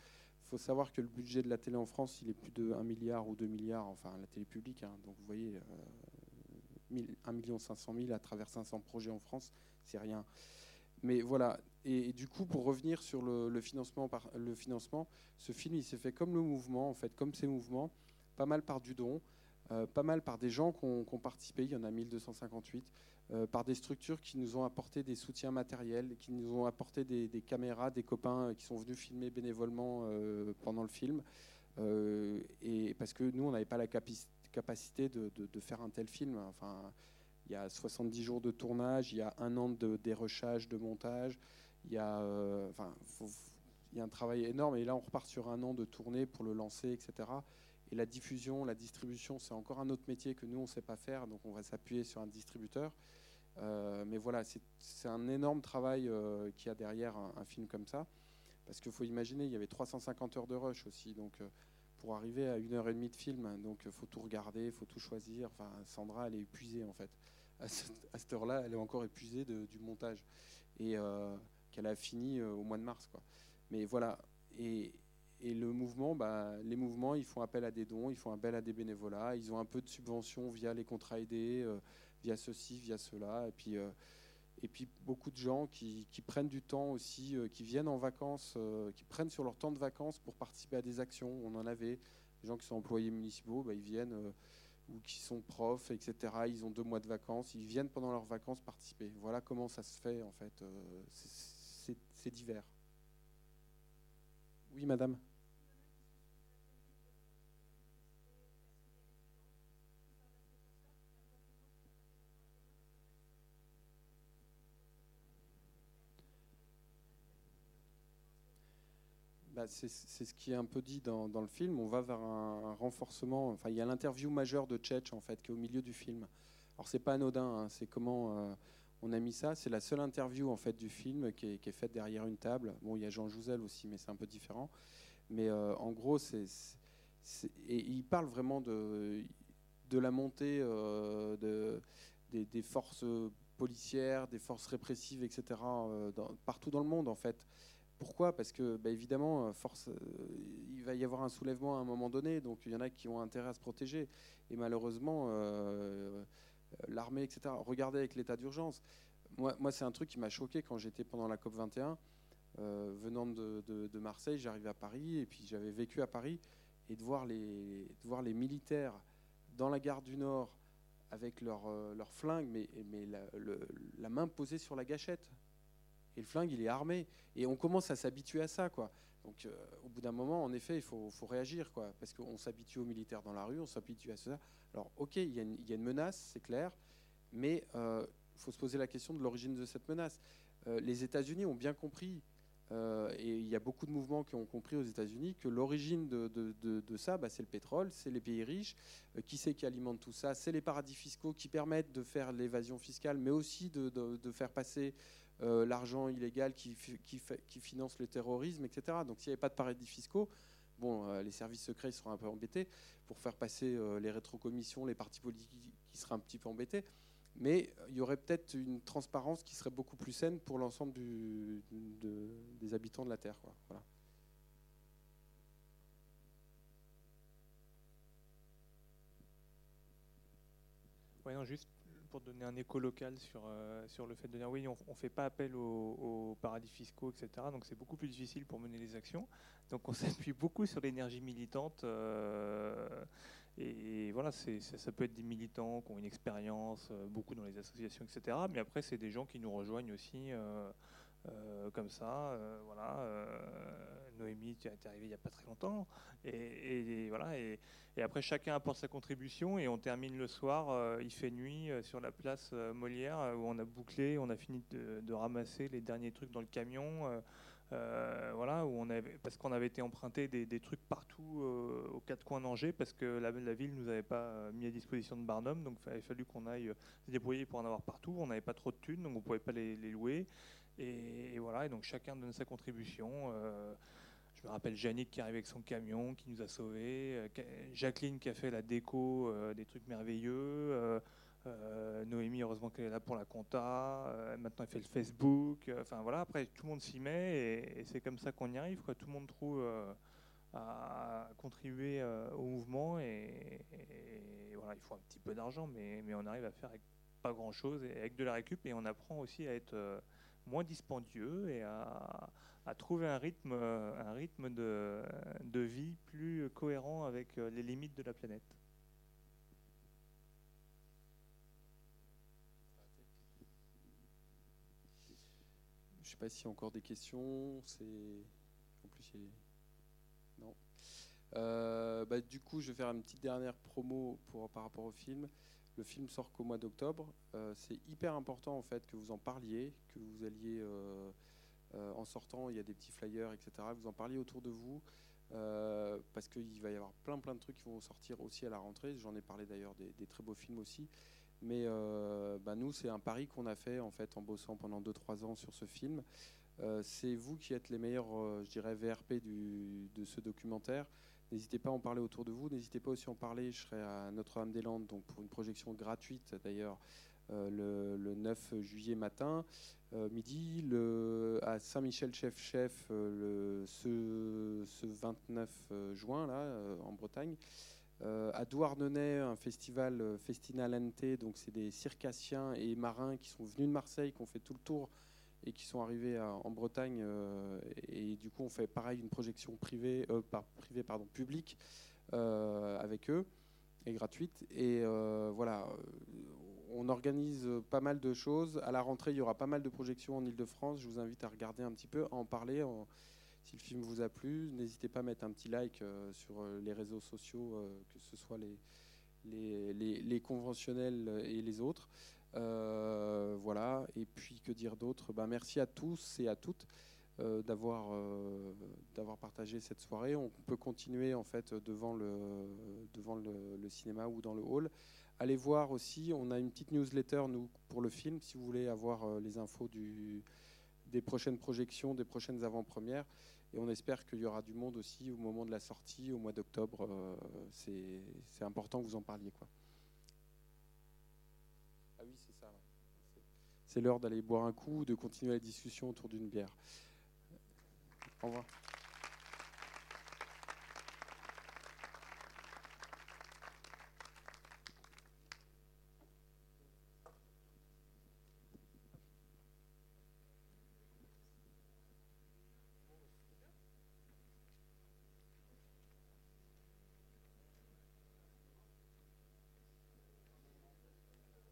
Il faut savoir que le budget de la télé en France, il est plus de 1 milliard ou 2 milliards, enfin la télé publique. hein. donc vous voyez, euh, 1 million 500 000 à travers 500 projets en France, c'est rien. Mais voilà, et, du coup, pour revenir sur le, financement, le financement, ce film, il s'est fait comme le mouvement, en fait, comme ces mouvements, pas mal par du don. Euh, pas mal par des gens qui ont, participé, il y en a 1258, euh, par des structures qui nous ont apporté des soutiens matériels, qui nous ont apporté des, caméras, des copains euh, qui sont venus filmer bénévolement pendant le film. Et parce que nous, on n'avait pas la capacité de, faire un tel film. Enfin, il y a 70 jours de tournage, il y a un an de dérochage, de montage, il y a, enfin, il y a un travail énorme. Et là, on repart sur un an de tournée pour le lancer, etc. Et la diffusion, la distribution, c'est encore un autre métier que nous, on ne sait pas faire. Donc, on va s'appuyer sur un distributeur. Euh, mais voilà, c'est un énorme travail euh, qu'il y a derrière un, film comme ça. Parce qu'il faut imaginer, il y avait 350 heures de rush aussi. Donc, euh, pour arriver à une heure et demie de film, donc il faut tout regarder, il faut tout choisir. Enfin, Sandra, elle est épuisée en fait. À, ce- à cette heure-là, elle est encore épuisée du montage. Et qu'elle a fini au mois de mars. Mais voilà. Et, et le mouvement, bah, les mouvements, ils font appel à des dons, ils font appel à des bénévolats, ils ont un peu de subventions via les contrats aidés, euh, via ceci, via cela. Et puis, euh, beaucoup de gens qui, prennent du temps aussi, euh, qui viennent en vacances, qui prennent sur leur temps de vacances pour participer à des actions. On en avait des gens qui sont employés municipaux, bah, ils viennent, ou qui sont profs, etc. Ils ont deux mois de vacances, ils viennent pendant leurs vacances participer. Voilà comment ça se fait en fait. c'est divers. Oui, madame. Bah, c'est ce qui est un peu dit dans, le film. On va vers un, renforcement. Enfin, il y a l'interview majeure de Tchetch en fait, qui est au milieu du film. Alors c'est pas anodin. hein, c'est comment euh, on a mis ça. C'est la seule interview en fait du film qui est, faite derrière une table. Bon, il y a Jean Jouzel aussi, mais c'est un peu différent. Mais euh, en gros, c'est et il parle vraiment de de la montée euh, de, des, forces policières, des forces répressives, etc. partout dans le monde en fait. Pourquoi? Parce que, bah, évidemment, euh, force, euh, il va y avoir un soulèvement à un moment donné, donc il y en a qui ont intérêt à se protéger. Et malheureusement, euh, l'armée, etc. Regardez avec l'état d'urgence. Moi, moi c'est un truc qui m'a choqué quand j'étais pendant la COP 21. Euh, venant de, de- Marseille, j'arrivais à Paris, et puis j'avais vécu à Paris, et de voir les, de voir les militaires dans la gare du Nord avec leurs leurs flingues, mais, mais la, la main posée sur la gâchette. Et le flingue, il est armé. Et on commence à s'habituer à ça, quoi. Donc, euh, au bout d'un moment, en effet, il faut, réagir, quoi. Parce qu'on s'habitue aux militaires dans la rue, on s'habitue à ça. Alors, ok, il y, a une- menace, c'est clair, mais il faut se poser la question de l'origine de cette menace. Euh, les États-Unis ont bien compris, euh, et il y a beaucoup de mouvements qui ont compris aux États-Unis, que l'origine de, ça, bah, c'est le pétrole, c'est les pays riches. Euh, qui c'est qui alimente tout ça? C'est les paradis fiscaux qui permettent de faire l'évasion fiscale, mais aussi de faire passer euh, l'argent illégal qui, qui, finance le terrorisme, etc. Donc s'il n'y avait pas de paradis fiscaux, bon, euh, les services secrets seront un peu embêtés pour faire passer euh, les rétrocommissions, les partis politiques qui seraient un petit peu embêtés. Mais il y aurait peut-être une transparence qui serait beaucoup plus saine pour l'ensemble des habitants de la Terre. quoi. Voilà. Ouais, non, juste pour donner un écho local sur, euh, sur le fait de dire oui, on ne fait pas appel aux, paradis fiscaux, etc. Donc c'est beaucoup plus difficile pour mener les actions. Donc on s'appuie beaucoup sur l'énergie militante. euh, et, voilà, ça, peut être des militants qui ont une expérience, euh, beaucoup dans les associations, etc. Mais après, c'est des gens qui nous rejoignent aussi. Euh, comme ça, euh, voilà. euh, Noémie, tu es arrivée il n'y a pas très longtemps, et, voilà. Et, après, chacun apporte sa contribution, et on termine le soir. il fait nuit sur la place Molière, où on a bouclé, on a fini de, ramasser les derniers trucs dans le camion. voilà, où on avait, parce qu'on avait été emprunté des, trucs partout aux quatre coins d'Angers, parce que la, ville nous avait pas mis à disposition de Barnum, donc il avait fallu qu'on aille se débrouiller pour en avoir partout. On n'avait pas trop de thunes, donc on pouvait pas les louer. Et, voilà, et donc chacun donne sa contribution. euh, je me rappelle Jannick qui arrive avec son camion, qui nous a sauvés. euh, Jacqueline qui a fait la déco, euh, des trucs merveilleux. Noémie, heureusement qu'elle est là pour la compta. maintenant, elle fait le Facebook. Enfin voilà, après tout le monde s'y met et, c'est comme ça qu'on y arrive. Quoi. Tout le monde trouve à contribuer au mouvement et, voilà, il faut un petit peu d'argent, mais, mais on arrive à faire avec pas grand chose et avec de la récup et on apprend aussi à être moins dispendieux et à, trouver un rythme, euh, un rythme de, vie plus cohérent avec euh, les limites de la planète. Je ne sais pas s'il y a encore des questions. C'est en plus non. Euh, bah, du coup, je vais faire une petite dernière promo pour, par rapport au film. Le film sort qu'au mois d'octobre. Euh, c'est hyper important en fait que vous en parliez, que vous alliez euh, euh, en sortant, il y a des petits flyers, etc. Vous en parliez autour de vous. parce qu'il va y avoir plein plein de trucs qui vont sortir aussi à la rentrée. J'en ai parlé d'ailleurs des, très beaux films aussi. Mais bah, nous, c'est un pari qu'on a fait en fait en bossant pendant 2-3 ans sur ce film. C'est vous qui êtes les meilleurs, je dirais, VRP de ce documentaire. N'hésitez pas à en parler autour de vous. N'hésitez pas aussi à en parler. Je serai à Notre-Dame-des-Landes donc pour une projection gratuite d'ailleurs euh, le, le 9 juillet matin, euh, midi. À Saint-Michel-Chef-Chef le, ce, ce 29 euh, juin là, euh, en Bretagne. Euh, à Douarnenez, un festival euh, Festina Lente, donc c'est des circassiens et marins qui sont venus de Marseille, qui ont fait tout le tour et qui sont arrivés en Bretagne. euh, et du coup, on fait pareil une projection privée, euh, par, privée pardon, publique euh, avec eux et gratuite. Et voilà, on organise pas mal de choses. À la rentrée, il y aura pas mal de projections en Ile-de-France. Je vous invite à regarder un petit peu, à en parler. si le film vous a plu, n'hésitez pas à mettre un petit like sur les réseaux sociaux, que ce soit les, les- les conventionnels et les autres. Euh, voilà, et puis que dire d'autre? Ben, Merci à tous et à toutes euh, d'avoir euh, d'avoir partagé cette soirée. On peut continuer en fait devant le, devant le, cinéma ou dans le hall. Allez voir aussi, on a une petite newsletter pour le film si vous voulez avoir les infos des prochaines projections, des prochaines avant-premières. Et on espère qu'il y aura du monde aussi au moment de la sortie, au mois d'octobre. C'est c'est important que vous en parliez. Quoi. Ah oui, c'est ça. ouais. C'est- C'est l'heure d'aller boire un coup, de continuer la discussion autour d'une bière. Au revoir.